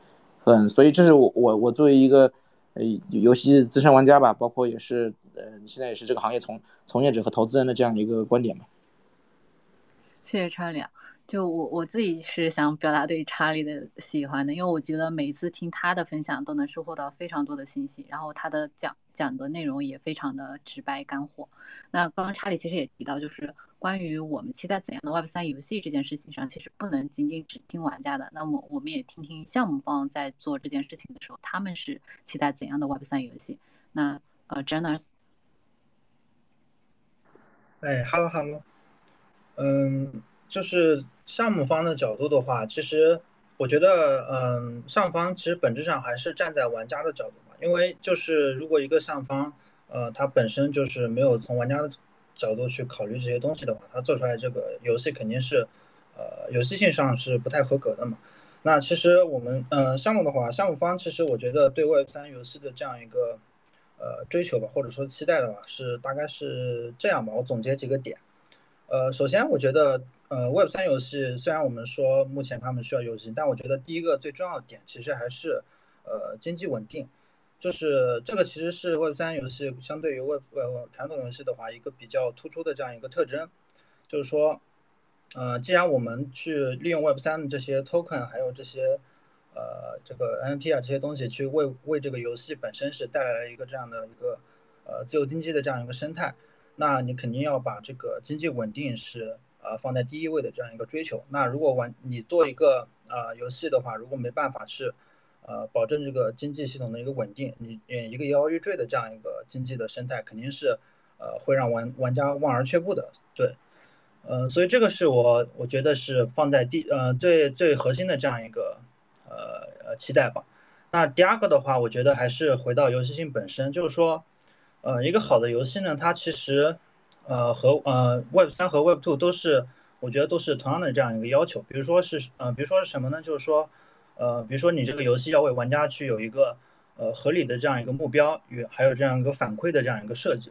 嗯，所以这是我我我作为一个呃游戏资深玩家吧，包括也是呃现在也是这个行业从从业者和投资人的这样一个观点吧。谢谢川亮。就我我自己是想表达对查理的喜欢的，因为我觉得每次听他的分享都能收获到非常多的信息，然后他的讲讲的内容也非常的直白干货。那刚刚查理其实也提到，就是关于我们期待怎样的 Web 三游戏这件事情上，其实不能仅仅只听玩家的，那么我们也听听项目方在做这件事情的时候，他们是期待怎样的 Web 三游戏。那呃 j e n n e s 哎，Hello Hello，嗯。就是项目方的角度的话，其实我觉得，嗯，上方其实本质上还是站在玩家的角度嘛。因为就是如果一个上方，呃，他本身就是没有从玩家的角度去考虑这些东西的话，他做出来这个游戏肯定是，呃，游戏性上是不太合格的嘛。那其实我们，嗯，项目的话，项目方其实我觉得对 Web 三游戏的这样一个，呃，追求吧，或者说期待的话，是大概是这样吧。我总结几个点，呃，首先我觉得。呃，Web 三游戏虽然我们说目前他们需要游戏，但我觉得第一个最重要的点其实还是，呃，经济稳定，就是这个其实是 Web 三游戏相对于 Web 呃传统游戏的话一个比较突出的这样一个特征，就是说，呃，既然我们去利用 Web 三的这些 token，还有这些，呃，这个 NFT 啊这些东西去为为这个游戏本身是带来了一个这样的一个，呃，自由经济的这样一个生态，那你肯定要把这个经济稳定是。呃，放在第一位的这样一个追求。那如果玩你做一个呃游戏的话，如果没办法是，呃，保证这个经济系统的一个稳定，你一个摇摇欲坠的这样一个经济的生态，肯定是，呃，会让玩玩家望而却步的。对，嗯，所以这个是我我觉得是放在第呃最最核心的这样一个呃呃期待吧。那第二个的话，我觉得还是回到游戏性本身，就是说，呃，一个好的游戏呢，它其实。呃，和呃，Web 三和 Web two 都是，我觉得都是同样的这样一个要求。比如说是，呃，比如说是什么呢？就是说，呃，比如说你这个游戏要为玩家去有一个呃合理的这样一个目标与还有这样一个反馈的这样一个设计。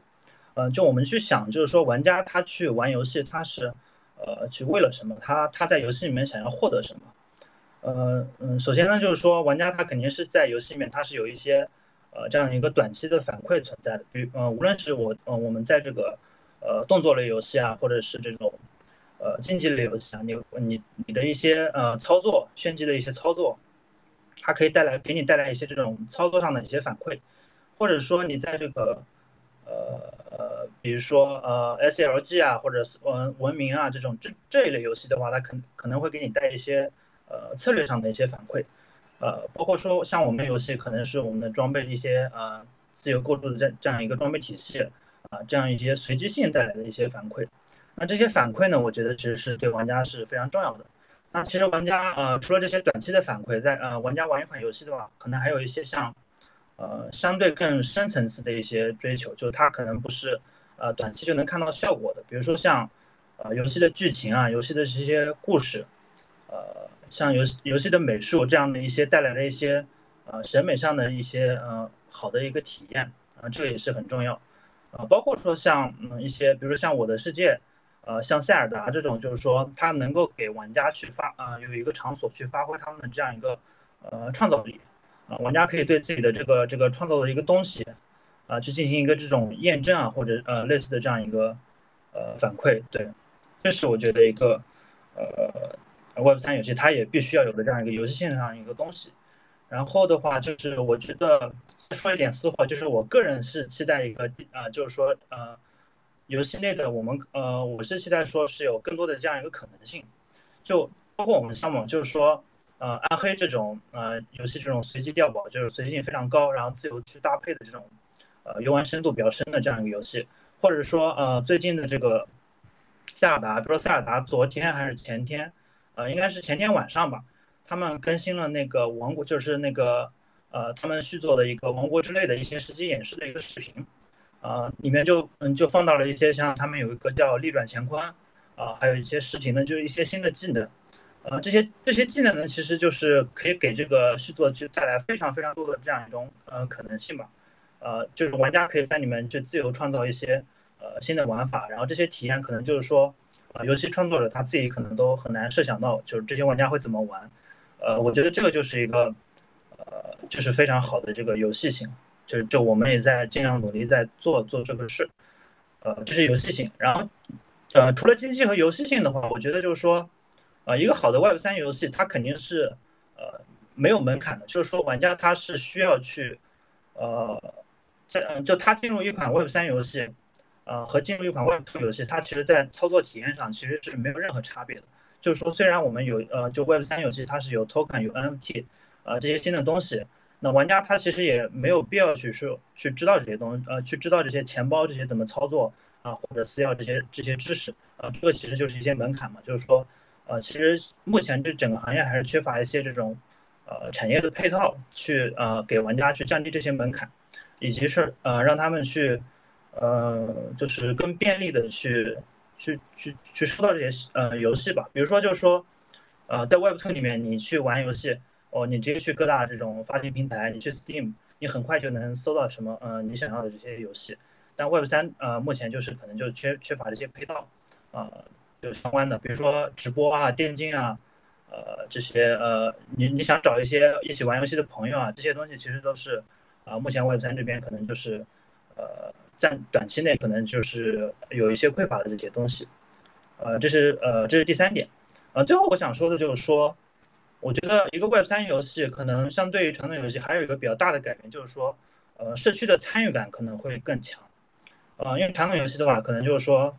呃，就我们去想，就是说玩家他去玩游戏，他是呃，去为了什么？他他在游戏里面想要获得什么？呃嗯，首先呢，就是说玩家他肯定是在游戏里面他是有一些呃这样一个短期的反馈存在的，比呃无论是我呃我们在这个呃动作类游戏啊，或者是这种呃竞技类游戏啊，你你你的一些呃操作炫技的一些操作，它可以带来给你带来一些这种操作上的一些反馈，或者说你在这个呃呃比如说呃 SLG 啊，或者是文文明啊这种这这一类游戏的话，它可可能会给你带一些。呃，策略上的一些反馈，呃，包括说像我们游戏可能是我们的装备一些呃自由构筑的这这样一个装备体系啊，这样一些随机性带来的一些反馈。那这些反馈呢，我觉得其实是对玩家是非常重要的。那其实玩家呃，除了这些短期的反馈，在呃玩家玩一款游戏的话，可能还有一些像呃相对更深层次的一些追求，就是它可能不是呃短期就能看到效果的。比如说像呃游戏的剧情啊，游戏的这些故事，呃。像游戏游戏的美术这样的一些带来的一些呃审美上的一些呃好的一个体验啊，这个也是很重要呃。包括说像嗯一些，比如说像我的世界，呃像塞尔达这种，就是说它能够给玩家去发啊有一个场所去发挥他们的这样一个呃创造力啊，玩家可以对自己的这个这个创造的一个东西啊去进行一个这种验证啊，或者呃类似的这样一个呃反馈，对，这是我觉得一个呃。Web 三游戏它也必须要有的这样一个游戏性上一个东西，然后的话就是我觉得说一点私货，就是我个人是期待一个啊，就是说呃，游戏内的我们呃，我是期待说是有更多的这样一个可能性，就包括我们项目就是说呃暗黑这种呃游戏这种随机调宝就是随机性非常高，然后自由去搭配的这种呃游玩深度比较深的这样一个游戏，或者说呃最近的这个塞尔达，比如说塞尔达昨天还是前天。呃，应该是前天晚上吧，他们更新了那个王国，就是那个呃，他们续作的一个王国之类的一些实际演示的一个视频，呃，里面就嗯就放到了一些像他们有一个叫逆转乾坤，啊，还有一些视频呢，就是一些新的技能，呃，这些这些技能呢，其实就是可以给这个续作去带来非常非常多的这样一种呃可能性吧，呃，就是玩家可以在里面就自由创造一些呃新的玩法，然后这些体验可能就是说。啊，游戏创作者他自己可能都很难设想到，就是这些玩家会怎么玩。呃，我觉得这个就是一个，呃，就是非常好的这个游戏性，就是就我们也在尽量努力在做做这个事。呃，这是游戏性。然后，呃，除了经济和游戏性的话，我觉得就是说，呃，一个好的 Web 三游戏，它肯定是呃没有门槛的，就是说玩家他是需要去，呃，在嗯，就他进入一款 Web 三游戏。呃，和进入一款 Web2 游戏，它其实在操作体验上其实是没有任何差别的。就是说，虽然我们有呃，就 Web3 游戏它是有 Token、有 NFT，呃，这些新的东西，那玩家他其实也没有必要去说去知道这些东西，呃，去知道这些钱包这些怎么操作啊，或者私钥这些这些知识啊，这个其实就是一些门槛嘛。就是说，呃，其实目前这整个行业还是缺乏一些这种呃产业的配套，去呃给玩家去降低这些门槛，以及是呃让他们去。呃，就是更便利的去去去去说到这些呃游戏吧，比如说就是说，呃，在 Web2 里面你去玩游戏，哦，你直接去各大这种发行平台，你去 Steam，你很快就能搜到什么呃你想要的这些游戏。但 Web3 呃目前就是可能就缺缺乏这些配套，呃，就相关的，比如说直播啊、电竞啊，呃这些呃你你想找一些一起玩游戏的朋友啊，这些东西其实都是啊目前 Web3 这边可能就是呃。在短期内可能就是有一些匮乏的这些东西，呃，这是呃这是第三点，呃，最后我想说的就是说，我觉得一个 Web 三游戏可能相对于传统游戏还有一个比较大的改变，就是说，呃，社区的参与感可能会更强，呃，因为传统游戏的话，可能就是说，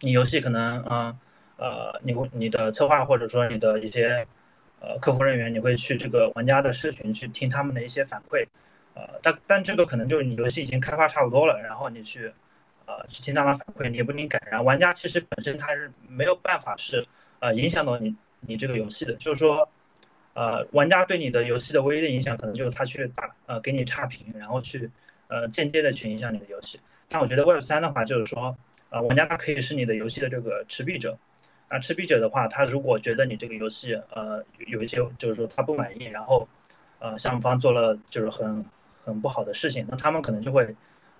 你游戏可能啊呃，你你的策划或者说你的一些呃客服人员，你会去这个玩家的社群去听他们的一些反馈。呃，但但这个可能就是你游戏已经开发差不多了，然后你去，呃，去听他们反馈，你也不能改。然后玩家其实本身他是没有办法是，呃，影响到你你这个游戏的。就是说，呃，玩家对你的游戏的唯一的影响，可能就是他去打，呃，给你差评，然后去，呃，间接的去影响你的游戏。但我觉得 Web 三的话，就是说，呃，玩家他可以是你的游戏的这个持币者，啊，持币者的话，他如果觉得你这个游戏，呃，有一些就是说他不满意，然后，呃，项目方做了就是很。很不好的事情，那他们可能就会，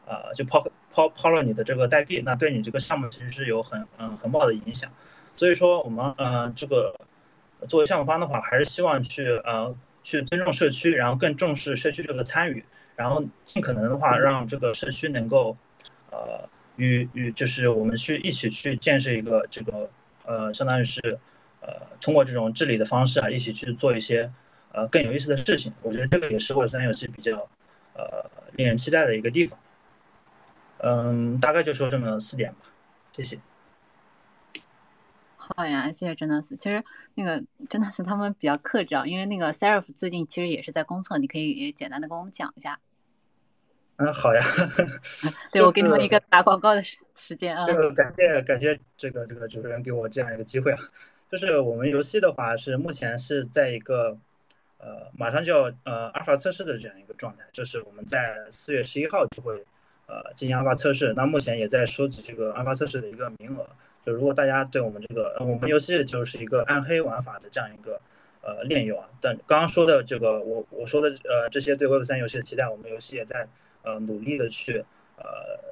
呃，就抛抛抛了你的这个代币，那对你这个项目其实是有很嗯很不好的影响。所以说我们呃这个作为项目方的话，还是希望去呃去尊重社区，然后更重视社区这个参与，然后尽可能的话让这个社区能够呃与与就是我们去一起去建设一个这个呃相当于是呃通过这种治理的方式啊，一起去做一些呃更有意思的事情。我觉得这个也是我们三游戏比较呃令人期待的一个地方。嗯，大概就说这么四点吧，谢谢。好呀，谢谢真的是。其实那个真的是他们比较克制啊，因为那个 Seraph 最近其实也是在公测，你可以也简单的跟我们讲一下。嗯，好呀。对我给你们一个打广告的时时间啊。这个感谢感谢这个这个主持人给我这样一个机会啊。就是我们游戏的话是目前是在一个呃马上就要呃阿尔法测试的这样一个状态，就是我们在四月十一号就会呃进行阿尔法测试，那目前也在收集这个阿尔法测试的一个名额。就如果大家对我们这个，我们游戏就是一个暗黑玩法的这样一个呃炼油啊。但刚刚说的这个，我我说的呃这些对 Web 三游戏的期待，我们游戏也在呃努力的去呃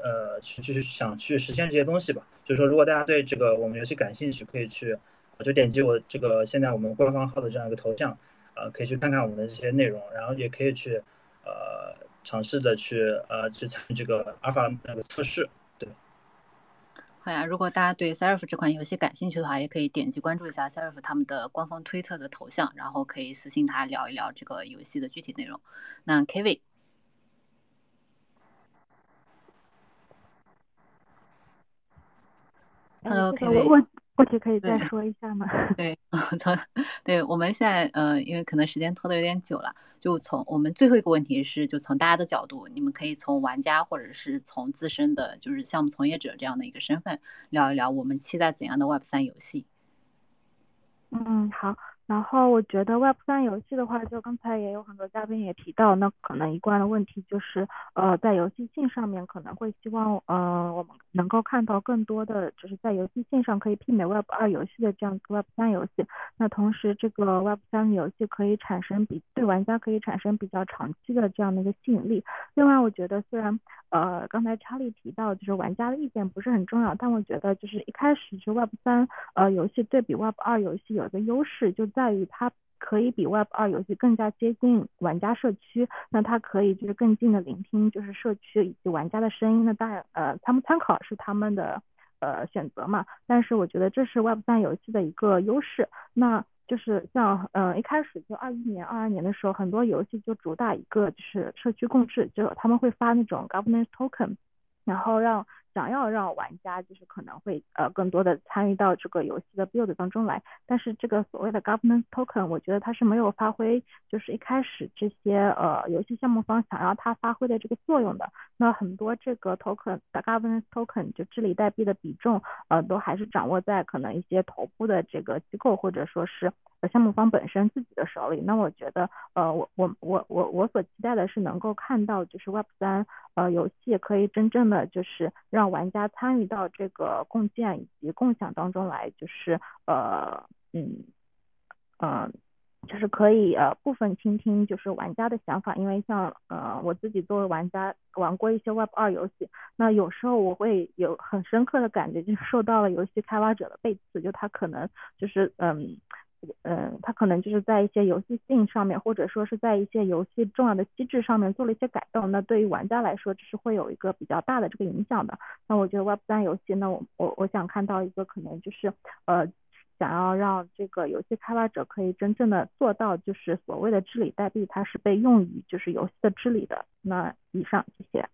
呃去去想去实现这些东西吧。就是说，如果大家对这个我们游戏感兴趣，可以去就点击我这个现在我们官方号的这样一个头像，呃，可以去看看我们的这些内容，然后也可以去呃尝试的去呃去参与这个阿尔法那个测试。对好呀，如果大家对 Seraph 这款游戏感兴趣的话，也可以点击关注一下 Seraph 他们的官方推特的头像，然后可以私信他聊一聊这个游戏的具体内容。那 Kv。Hello，Kv。或许可以再说一下吗？对，从对，我们现在呃，因为可能时间拖的有点久了，就从我们最后一个问题是，就从大家的角度，你们可以从玩家或者是从自身的就是项目从业者这样的一个身份聊一聊，我们期待怎样的 Web 三游戏？嗯，好。然后我觉得 Web 三游戏的话，就刚才也有很多嘉宾也提到，那可能一贯的问题就是，呃，在游戏性上面可能会希望，呃，我们能够看到更多的，就是在游戏性上可以媲美 Web 二游戏的这样子 Web 三游戏。那同时，这个 Web 三游戏可以产生比对玩家可以产生比较长期的这样的一个吸引力。另外，我觉得虽然，呃，刚才查理提到就是玩家的意见不是很重要，但我觉得就是一开始就 Web 三呃游戏对比 Web 二游戏有一个优势就。在于它可以比 Web 二游戏更加接近玩家社区，那它可以就是更近的聆听就是社区以及玩家的声音。那当然，呃，他们参考是他们的呃选择嘛。但是我觉得这是 Web 三游戏的一个优势。那就是像嗯一开始就二一年、二二年的时候，很多游戏就主打一个就是社区共治，就他们会发那种 Governance Token，然后让。想要让玩家就是可能会呃更多的参与到这个游戏的 build 当中来，但是这个所谓的 governance token，我觉得它是没有发挥就是一开始这些呃游戏项目方想要它发挥的这个作用的。那很多这个 token 的 governance token 就治理代币的比重呃都还是掌握在可能一些头部的这个机构或者说是项目方本身自己的手里。那我觉得呃我我我我我所期待的是能够看到就是 Web 三呃游戏可以真正的就是让让玩家参与到这个共建以及共享当中来，就是呃嗯嗯，就是可以呃部分倾听就是玩家的想法，因为像呃我自己作为玩家玩过一些 Web 二游戏，那有时候我会有很深刻的感觉，就是受到了游戏开发者的背刺，就他可能就是嗯。嗯，他可能就是在一些游戏性上面，或者说是在一些游戏重要的机制上面做了一些改动。那对于玩家来说，这是会有一个比较大的这个影响的。那我觉得 Web 三游戏，那我我我想看到一个可能就是呃，想要让这个游戏开发者可以真正的做到，就是所谓的治理代币，它是被用于就是游戏的治理的。那以上，谢谢。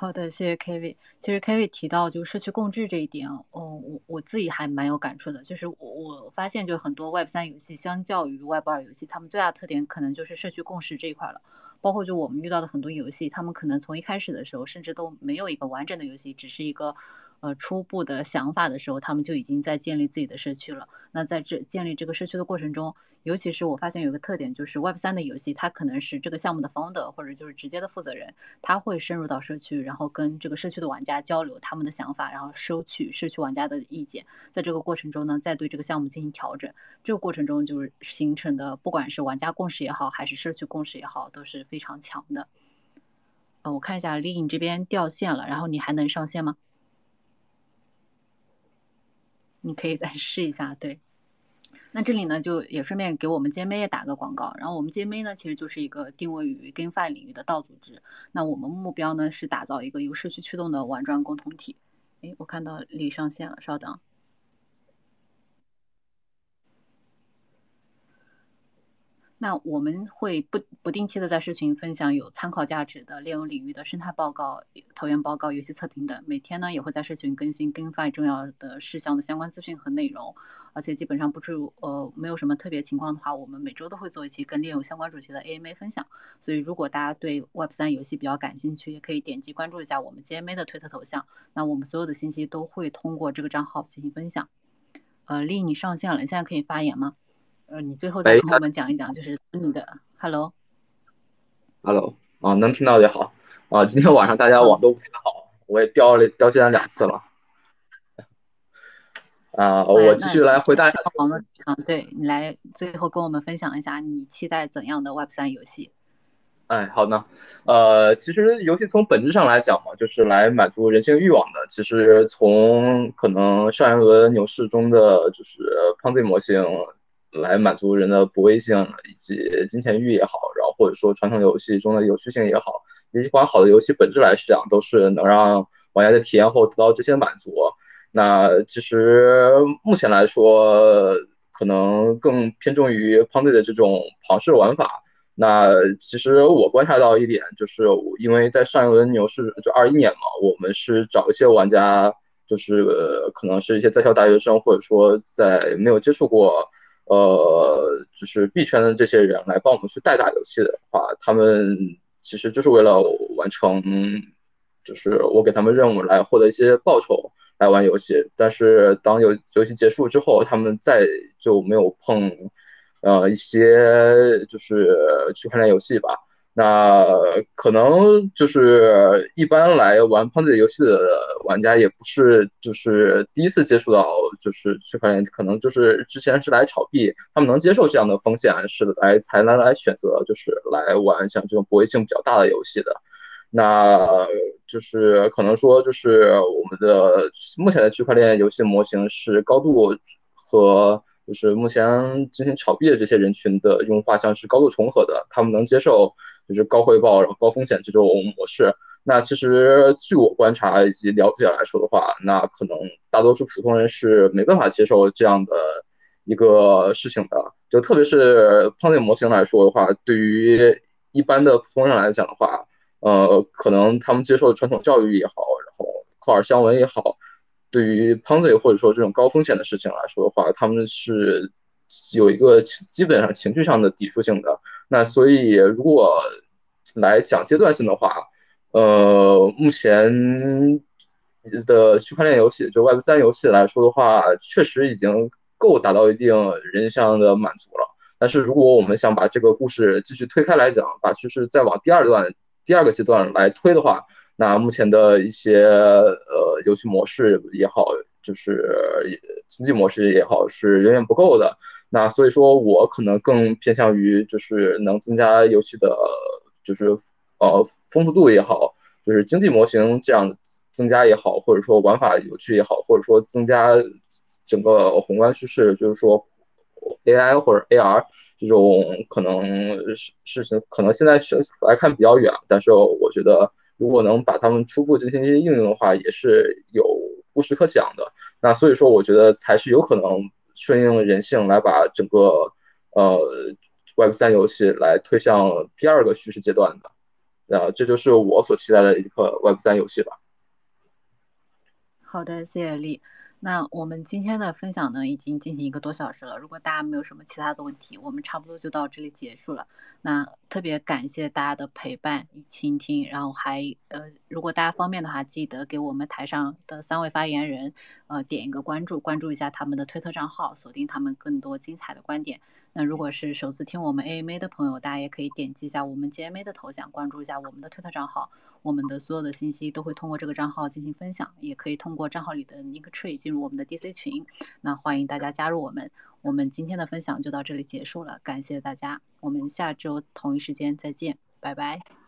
好的，谢谢 Kevin。其实 Kevin 提到就社区共治这一点，哦，我我自己还蛮有感触的。就是我我发现，就很多 Web 三游戏相较于 Web 二游戏，他们最大特点可能就是社区共识这一块了。包括就我们遇到的很多游戏，他们可能从一开始的时候，甚至都没有一个完整的游戏，只是一个。呃，初步的想法的时候，他们就已经在建立自己的社区了。那在这建立这个社区的过程中，尤其是我发现有个特点，就是 Web 三的游戏，它可能是这个项目的 founder 或者就是直接的负责人，他会深入到社区，然后跟这个社区的玩家交流他们的想法，然后收取社区玩家的意见，在这个过程中呢，再对这个项目进行调整。这个过程中就是形成的，不管是玩家共识也好，还是社区共识也好，都是非常强的。呃，我看一下丽颖这边掉线了，然后你还能上线吗？你可以再试一下。对，那这里呢就也顺便给我们 GMA 也打个广告。然后我们 GMA 呢其实就是一个定位于 GameFi 领域的道组织。那我们目标呢是打造一个由社区驱动的玩转共同体。哎，我看到李上线了，稍等。那我们会不不定期的在社群分享有参考价值的链游领域的生态报告、投研报告、游戏测评等。每天呢也会在社群更新 GameFi 重要的事项的相关资讯和内容。而且基本上不出呃没有什么特别情况的话，我们每周都会做一期跟猎友相关主题的 AMA 分享。所以如果大家对 Web 三游戏比较感兴趣，也可以点击关注一下我们 GMA 的推特头像。那我们所有的信息都会通过这个账号进行分享。呃，丽你上线了，你现在可以发言吗？呃，你最后再跟我们讲一讲，就是你的 Hello，Hello 啊，能听到就好啊。今天晚上大家网都不太好，我也掉了掉线了两次了。啊，我继续来回答一下网络场，对你来最后跟我们分享一下你期待怎样的 Web 三游戏？哎，好呢，呃，其实游戏从本质上来讲嘛，就是来满足人性欲望的。其实从可能上一轮牛市中的就是 Ponzi 模型。来满足人的博弈性以及金钱欲也好，然后或者说传统游戏中的有趣性也好，一款好的游戏本质来讲都是能让玩家在体验后得到这些满足。那其实目前来说，可能更偏重于 Ponzi 的这种庞氏玩法。那其实我观察到一点，就是因为在上一轮牛市就二一年嘛，我们是找一些玩家，就是可能是一些在校大学生，或者说在没有接触过。呃，就是币圈的这些人来帮我们去代打游戏的话，他们其实就是为了完成，就是我给他们任务来获得一些报酬来玩游戏。但是当游游戏结束之后，他们再就没有碰，呃，一些就是区块链游戏吧。那可能就是一般来玩 Ponzi 游戏的玩家，也不是就是第一次接触到就是区块链，可能就是之前是来炒币，他们能接受这样的风险，是来才能来选择就是来玩像这种博弈性比较大的游戏的。那就是可能说就是我们的目前的区块链游戏模型是高度和。就是目前进行炒币的这些人群的用户像是高度重合的，他们能接受就是高回报然后高风险这种模式。那其实据我观察以及了解来说的话，那可能大多数普通人是没办法接受这样的一个事情的。就特别是创业模型来说的话，对于一般的普通人来讲的话，呃，可能他们接受的传统教育也好，然后口耳相闻也好。对于 Ponzi 或者说这种高风险的事情来说的话，他们是有一个基本上情绪上的抵触性的。那所以如果来讲阶段性的话，呃，目前的区块链游戏就 Web 三游戏来说的话，确实已经够达到一定人上的满足了。但是如果我们想把这个故事继续推开来讲，把趋势再往第二段、第二个阶段来推的话，那目前的一些呃游戏模式也好，就是经济模式也好，是远远不够的。那所以说我可能更偏向于就是能增加游戏的，就是呃丰富度也好，就是经济模型这样增加也好，或者说玩法有趣也好，或者说增加整个宏观趋势，就是说 AI 或者 AR 这种可能是事情，可能现在是来看比较远，但是我觉得。如果能把它们初步进行一些应用的话，也是有故事可讲的。那所以说，我觉得才是有可能顺应人性来把整个呃 Web 三游戏来推向第二个叙事阶段的。呃，这就是我所期待的一个 Web 三游戏吧。好的，谢谢丽。那我们今天的分享呢，已经进行一个多小时了。如果大家没有什么其他的问题，我们差不多就到这里结束了。那特别感谢大家的陪伴与倾听，然后还呃，如果大家方便的话，记得给我们台上的三位发言人呃点一个关注，关注一下他们的推特账号，锁定他们更多精彩的观点。那如果是首次听我们 AMA 的朋友，大家也可以点击一下我们 GMA 的头像，关注一下我们的推特账号。我们的所有的信息都会通过这个账号进行分享，也可以通过账号里的 Nick Tree 进入我们的 DC 群。那欢迎大家加入我们。我们今天的分享就到这里结束了，感谢大家，我们下周同一时间再见，拜拜。